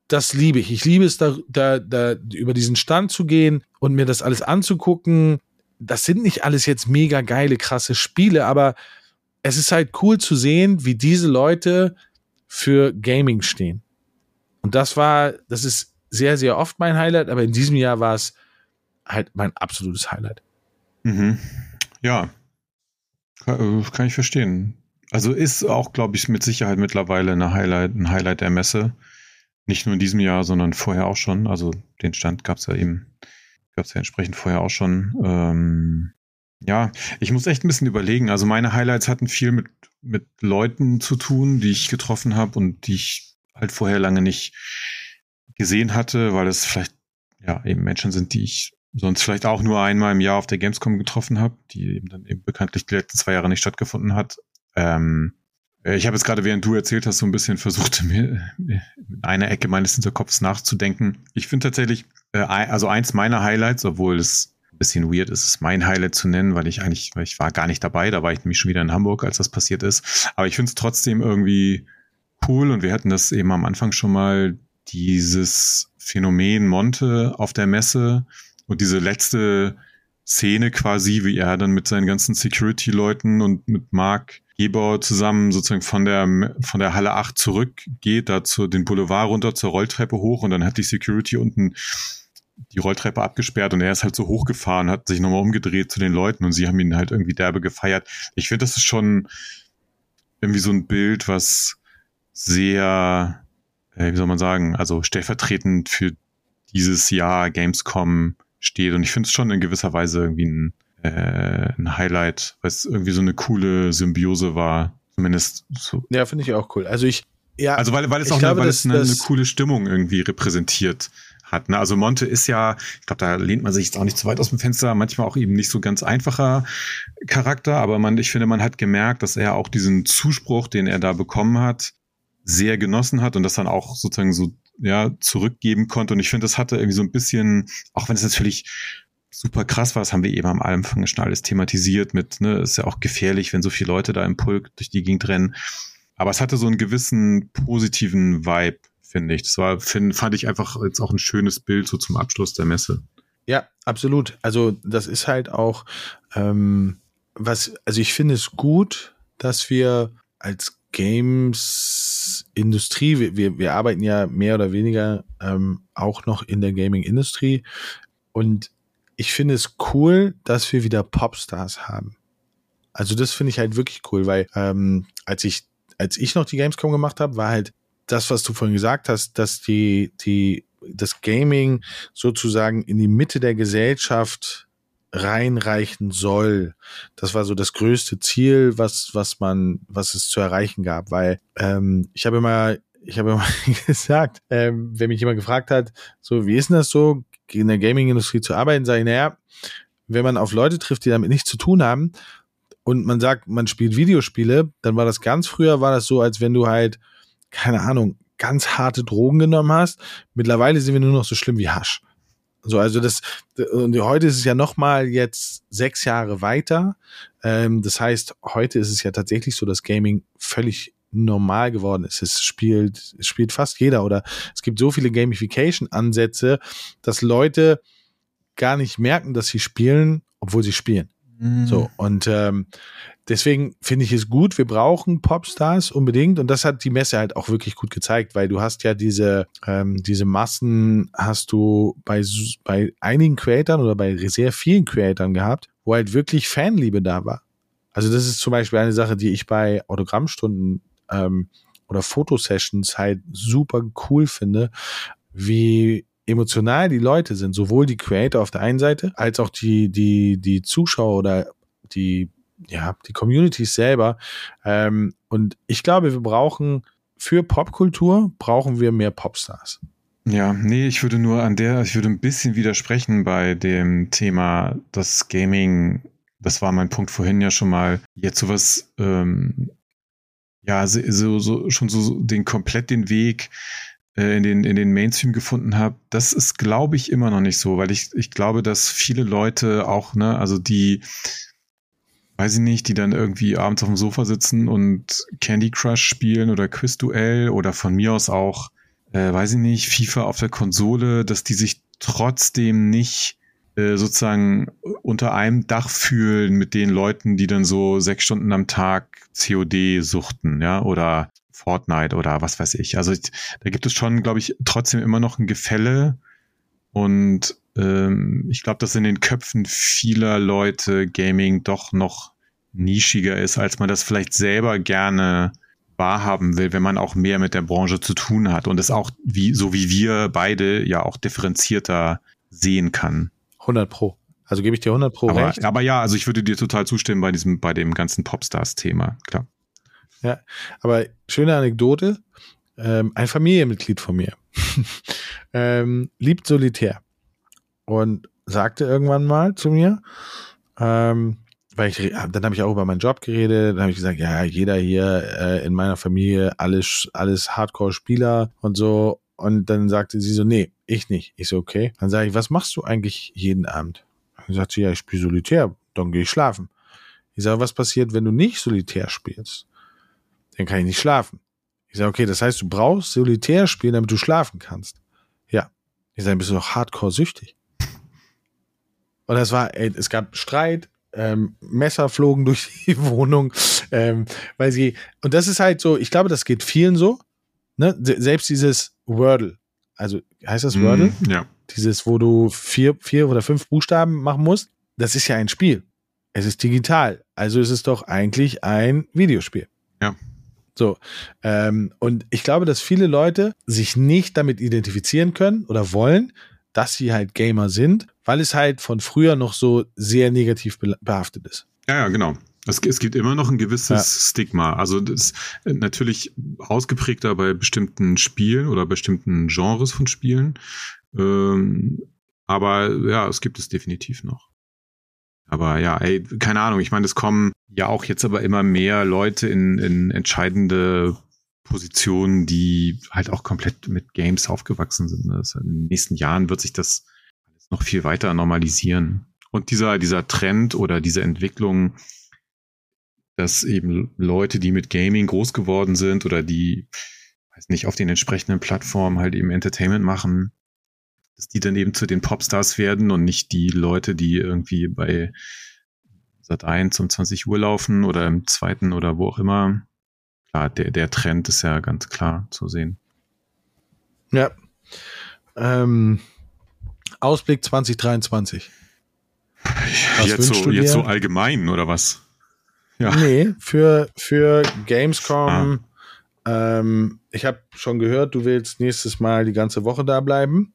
das liebe ich. Ich liebe es, da, da, da über diesen Stand zu gehen und mir das alles anzugucken, das sind nicht alles jetzt mega geile, krasse Spiele, aber es ist halt cool zu sehen, wie diese Leute für Gaming stehen. Und das war, das ist sehr, sehr oft mein Highlight, aber in diesem Jahr war es halt mein absolutes Highlight. Mhm. Ja, kann, äh, kann ich verstehen. Also ist auch, glaube ich, mit Sicherheit mittlerweile eine Highlight, ein Highlight der Messe. Nicht nur in diesem Jahr, sondern vorher auch schon. Also den Stand gab es ja eben gab es ja entsprechend vorher auch schon. Ähm, ja, ich muss echt ein bisschen überlegen. Also meine Highlights hatten viel mit, mit Leuten zu tun, die ich getroffen habe und die ich halt vorher lange nicht gesehen hatte, weil es vielleicht ja eben Menschen sind, die ich sonst vielleicht auch nur einmal im Jahr auf der Gamescom getroffen habe, die eben dann eben bekanntlich die letzten zwei Jahre nicht stattgefunden hat. Ähm, ich habe jetzt gerade, während du erzählt hast, so ein bisschen versucht, mir in einer Ecke meines Hinterkopfs nachzudenken. Ich finde tatsächlich, also eins meiner Highlights, obwohl es ein bisschen weird ist, es mein Highlight zu nennen, weil ich eigentlich, weil ich war gar nicht dabei, da war ich nämlich schon wieder in Hamburg, als das passiert ist. Aber ich finde es trotzdem irgendwie cool und wir hatten das eben am Anfang schon mal, dieses Phänomen Monte auf der Messe und diese letzte Szene quasi, wie er dann mit seinen ganzen Security-Leuten und mit Mark Gebauer zusammen sozusagen von der, von der Halle 8 zurückgeht, da zu den Boulevard runter zur Rolltreppe hoch und dann hat die Security unten die Rolltreppe abgesperrt und er ist halt so hochgefahren, hat sich nochmal umgedreht zu den Leuten und sie haben ihn halt irgendwie derbe gefeiert. Ich finde, das ist schon irgendwie so ein Bild, was sehr, äh, wie soll man sagen, also stellvertretend für dieses Jahr Gamescom steht und ich finde es schon in gewisser Weise irgendwie ein äh, ein Highlight, weil es irgendwie so eine coole Symbiose war. Zumindest so. Ja, finde ich auch cool. Also ich, ja. Also weil, weil es auch glaube, eine, weil das, es eine, eine, coole Stimmung irgendwie repräsentiert hat. Ne? Also Monte ist ja, ich glaube, da lehnt man sich jetzt auch nicht zu weit aus dem Fenster, manchmal auch eben nicht so ganz einfacher Charakter, aber man, ich finde, man hat gemerkt, dass er auch diesen Zuspruch, den er da bekommen hat, sehr genossen hat und das dann auch sozusagen so ja zurückgeben konnte. Und ich finde, das hatte irgendwie so ein bisschen, auch wenn es natürlich super krass war, das haben wir eben am Anfang schon alles thematisiert mit, ne, ist ja auch gefährlich, wenn so viele Leute da im Pulk durch die Gegend rennen. Aber es hatte so einen gewissen positiven Vibe, finde ich. Das war, find, fand ich einfach jetzt auch ein schönes Bild so zum Abschluss der Messe. Ja, absolut. Also das ist halt auch, ähm, was, also ich finde es gut, dass wir als Games-Industrie, wir, wir, arbeiten ja mehr oder weniger ähm, auch noch in der Gaming-Industrie und ich finde es cool, dass wir wieder Popstars haben. Also das finde ich halt wirklich cool, weil ähm, als ich als ich noch die Gamescom gemacht habe, war halt das, was du vorhin gesagt hast, dass die die das Gaming sozusagen in die Mitte der Gesellschaft reinreichen soll. Das war so das größte Ziel, was, was man, was es zu erreichen gab, weil ähm, ich habe immer, ich habe immer gesagt, ähm, wenn mich jemand gefragt hat, so, wie ist denn das so, in der Gaming-Industrie zu arbeiten, sage ich, naja, wenn man auf Leute trifft, die damit nichts zu tun haben und man sagt, man spielt Videospiele, dann war das ganz früher, war das so, als wenn du halt, keine Ahnung, ganz harte Drogen genommen hast. Mittlerweile sind wir nur noch so schlimm wie Hasch. So, also das, und heute ist es ja nochmal jetzt sechs Jahre weiter. Ähm, das heißt, heute ist es ja tatsächlich so, dass Gaming völlig normal geworden ist. Es spielt, es spielt fast jeder oder es gibt so viele Gamification-Ansätze, dass Leute gar nicht merken, dass sie spielen, obwohl sie spielen. Mhm. So, und ähm, deswegen finde ich es gut, wir brauchen Popstars unbedingt und das hat die Messe halt auch wirklich gut gezeigt, weil du hast ja diese, ähm, diese Massen hast du bei, bei einigen Creatoren oder bei sehr vielen Creatoren gehabt, wo halt wirklich Fanliebe da war. Also das ist zum Beispiel eine Sache, die ich bei Autogrammstunden ähm, oder Fotosessions halt super cool finde, wie emotional die Leute sind, sowohl die Creator auf der einen Seite, als auch die, die, die Zuschauer oder die ja, die Communities selber. Ähm, und ich glaube, wir brauchen für Popkultur brauchen wir mehr Popstars. Ja, nee, ich würde nur an der, ich würde ein bisschen widersprechen bei dem Thema, dass Gaming, das war mein Punkt vorhin ja schon mal, jetzt sowas, ähm, ja, so, so, schon so den komplett den Weg äh, in den, in den Mainstream gefunden habe, das ist, glaube ich, immer noch nicht so, weil ich, ich glaube, dass viele Leute auch, ne, also die, weiß ich nicht, die dann irgendwie abends auf dem Sofa sitzen und Candy Crush spielen oder Quizduell oder von mir aus auch, äh, weiß ich nicht, FIFA auf der Konsole, dass die sich trotzdem nicht äh, sozusagen unter einem Dach fühlen mit den Leuten, die dann so sechs Stunden am Tag COD suchten, ja, oder Fortnite oder was weiß ich. Also da gibt es schon, glaube ich, trotzdem immer noch ein Gefälle und ähm, ich glaube, dass in den Köpfen vieler Leute Gaming doch noch nischiger ist, als man das vielleicht selber gerne wahrhaben will, wenn man auch mehr mit der Branche zu tun hat und es auch wie so wie wir beide ja auch differenzierter sehen kann. 100 pro. Also gebe ich dir 100 pro aber, recht. Aber ja, also ich würde dir total zustimmen bei diesem bei dem ganzen Popstars-Thema, klar. Ja, aber schöne Anekdote. Ähm, ein Familienmitglied von mir ähm, liebt Solitär und sagte irgendwann mal zu mir, ähm, weil ich, dann habe ich auch über meinen Job geredet, dann habe ich gesagt, ja, jeder hier äh, in meiner Familie, alles, alles Hardcore-Spieler und so. Und dann sagte sie so, nee, ich nicht. Ich so, okay. Dann sage ich, was machst du eigentlich jeden Abend? Dann sagt sie, ja, ich spiele Solitär, dann gehe ich schlafen. Ich sage, was passiert, wenn du nicht Solitär spielst? Dann kann ich nicht schlafen. Ich sage, okay, das heißt, du brauchst Solitär spielen, damit du schlafen kannst. Ja. Ich sage, bist du doch hardcore süchtig. Und das war, ey, es gab Streit, ähm, Messer flogen durch die Wohnung, ähm, weil sie, und das ist halt so, ich glaube, das geht vielen so, ne? Selbst dieses Wordle, also heißt das Wordle? Mm, ja. Dieses, wo du vier, vier oder fünf Buchstaben machen musst, das ist ja ein Spiel. Es ist digital. Also ist es doch eigentlich ein Videospiel. Ja. So. Ähm, und ich glaube, dass viele Leute sich nicht damit identifizieren können oder wollen, dass sie halt Gamer sind, weil es halt von früher noch so sehr negativ behaftet ist. Ja, ja, genau. Es, es gibt immer noch ein gewisses ja. Stigma. Also das ist natürlich ausgeprägter bei bestimmten Spielen oder bestimmten Genres von Spielen. Ähm, aber ja, es gibt es definitiv noch. Aber ja, ey, keine Ahnung. Ich meine, es kommen ja auch jetzt aber immer mehr Leute in, in entscheidende Positionen, die halt auch komplett mit Games aufgewachsen sind. Also in den nächsten Jahren wird sich das noch viel weiter normalisieren. Und dieser, dieser Trend oder diese Entwicklung, dass eben Leute, die mit Gaming groß geworden sind oder die, weiß nicht, auf den entsprechenden Plattformen halt eben Entertainment machen, dass die dann eben zu den Popstars werden und nicht die Leute, die irgendwie bei Sat 1 um 20 Uhr laufen oder im zweiten oder wo auch immer klar, der, der Trend ist ja ganz klar zu sehen. Ja. Ähm, Ausblick 2023. Was jetzt, so, jetzt so allgemein oder was? Ja. Nee, für, für Gamescom. Ah. Ähm, ich habe schon gehört, du willst nächstes Mal die ganze Woche da bleiben,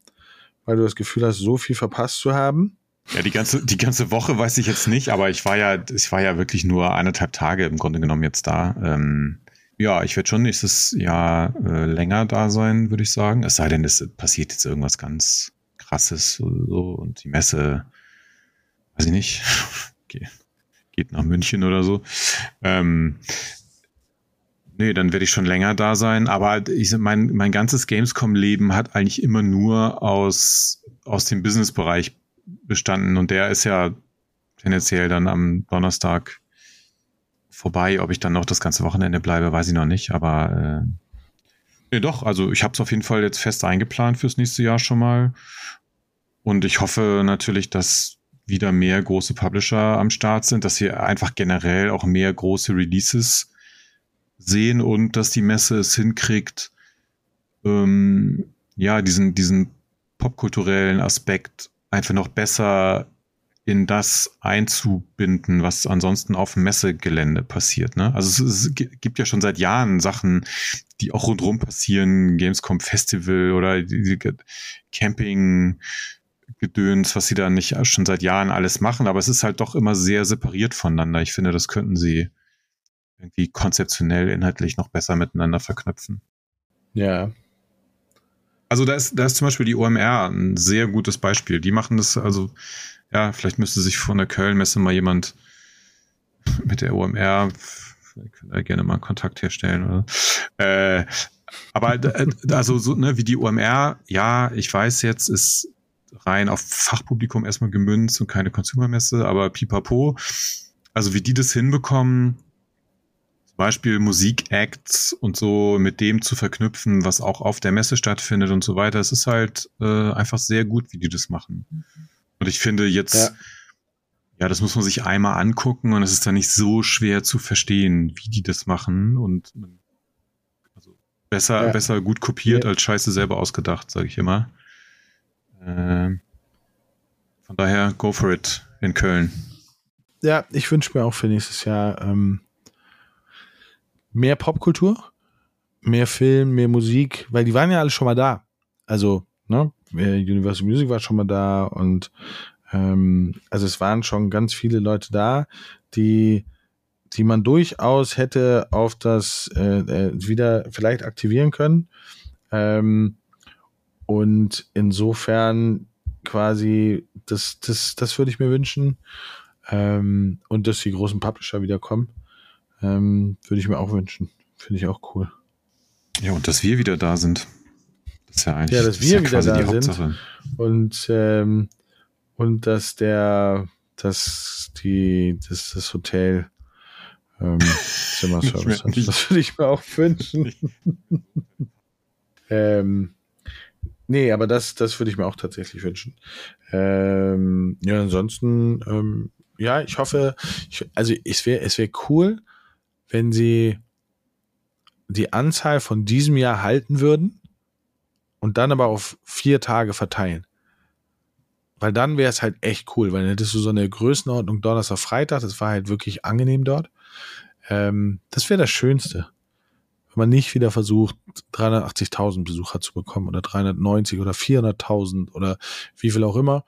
weil du das Gefühl hast, so viel verpasst zu haben. Ja, die ganze, die ganze Woche weiß ich jetzt nicht, aber ich war ja, ich war ja wirklich nur eineinhalb Tage im Grunde genommen jetzt da. Ähm, ja, ich werde schon nächstes Jahr äh, länger da sein, würde ich sagen. Es sei denn, es passiert jetzt irgendwas ganz krasses oder so und die Messe, weiß ich nicht, okay. geht nach München oder so. Ähm, nee, dann werde ich schon länger da sein. Aber ich, mein, mein ganzes Gamescom-Leben hat eigentlich immer nur aus, aus dem Business-Bereich bestanden und der ist ja tendenziell dann am Donnerstag vorbei. Ob ich dann noch das ganze Wochenende bleibe, weiß ich noch nicht. Aber äh, nee, doch, also ich habe es auf jeden Fall jetzt fest eingeplant fürs nächste Jahr schon mal. Und ich hoffe natürlich, dass wieder mehr große Publisher am Start sind, dass wir einfach generell auch mehr große Releases sehen und dass die Messe es hinkriegt, ähm, ja, diesen, diesen popkulturellen Aspekt einfach noch besser in das einzubinden, was ansonsten auf dem Messegelände passiert. Ne? Also es, es, gibt ja schon seit Jahren Sachen, die auch rundherum passieren, Gamescom Festival oder die, Camping. Gedöns, was sie da nicht schon seit Jahren alles machen, aber es ist halt doch immer sehr separiert voneinander. Ich finde, das könnten sie irgendwie konzeptionell, inhaltlich noch besser miteinander verknüpfen. Ja, also da ist, da ist zum Beispiel die OMR ein sehr gutes Beispiel. Die machen das, also, ja, vielleicht müsste sich von der Köln-Messe mal jemand mit der OMR, er gerne mal Kontakt herstellen. Oder? Äh, aber äh, also so, ne, wie die OMR, ja, ich weiß jetzt, ist rein auf Fachpublikum erstmal gemünzt und keine Consumermesse, aber pipapo. Also wie die das hinbekommen, Beispiel Musikacts und so mit dem zu verknüpfen, was auch auf der Messe stattfindet und so weiter. Es ist halt äh, einfach sehr gut, wie die das machen. Und ich finde jetzt, ja. ja. das muss man sich einmal angucken und es ist dann nicht so schwer zu verstehen, wie die das machen und also besser, ja. besser gut kopiert ja. als scheiße selber ausgedacht, sage ich immer. Äh, von daher, go for it in Köln. Ja, ich wünsche mir auch für nächstes Jahr ähm, mehr Popkultur, mehr Film, mehr Musik, weil die waren ja alle schon mal da. Also, ne, Universal Music war schon mal da und ähm, also es waren schon ganz viele Leute da, die die man durchaus hätte auf das äh, äh, wieder vielleicht aktivieren können. Ähm, und insofern quasi, das, das, das würde ich mir wünschen. Ähm, und dass die großen Publisher wieder kommen. Ähm, Würde ich mir auch wünschen. Finde ich auch cool. Ja, und dass wir wieder da sind. Das ist ja eigentlich ja, dass das wir ja wieder da sind. Und, ähm, und dass der, dass die, dass das Hotel ähm, Zimmerservice hat. Das würde ich mir auch wünschen. ähm, nee, aber das, das würde ich mir auch tatsächlich wünschen. Ähm, ja, ansonsten, ähm, ja, ich hoffe, ich, also es wäre es wäre cool, wenn sie die Anzahl von diesem Jahr halten würden und dann aber auf vier Tage verteilen. Weil dann wäre es halt echt cool, weil dann hättest du so eine Größenordnung Donnerstag, Freitag, das war halt wirklich angenehm dort. Ähm, das wäre das Schönste. Wenn man nicht wieder versucht, 380.000 Besucher zu bekommen oder 390 oder 400.000 oder wie viel auch immer,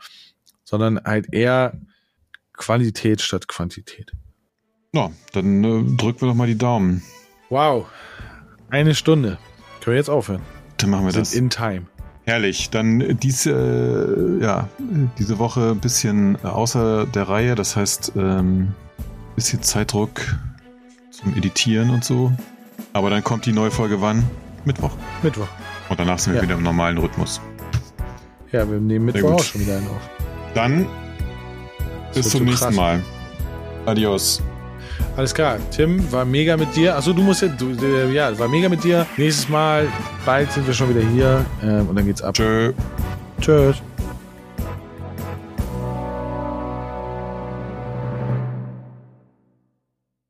sondern halt eher Qualität statt Quantität. Ja, dann äh, drücken wir doch mal die Daumen. Wow. Eine Stunde. Können wir jetzt aufhören? Dann machen wir Sind das. In time. Herrlich. Dann diese, äh, ja, diese Woche ein bisschen außer der Reihe. Das heißt, ähm, bisschen Zeitdruck zum Editieren und so. Aber dann kommt die neue Folge wann? Mittwoch. Mittwoch. Und danach sind wir ja. wieder im normalen Rhythmus. Ja, wir nehmen Mittwoch auch schon wieder einen auf. Dann bis zum nächsten krass. Mal. Adios. Alles klar. Tim, war mega mit dir. Achso, du musst ja, du, äh, ja, war mega mit dir. Nächstes Mal, bald sind wir schon wieder hier äh, und dann geht's ab. Tschö. Tschüss.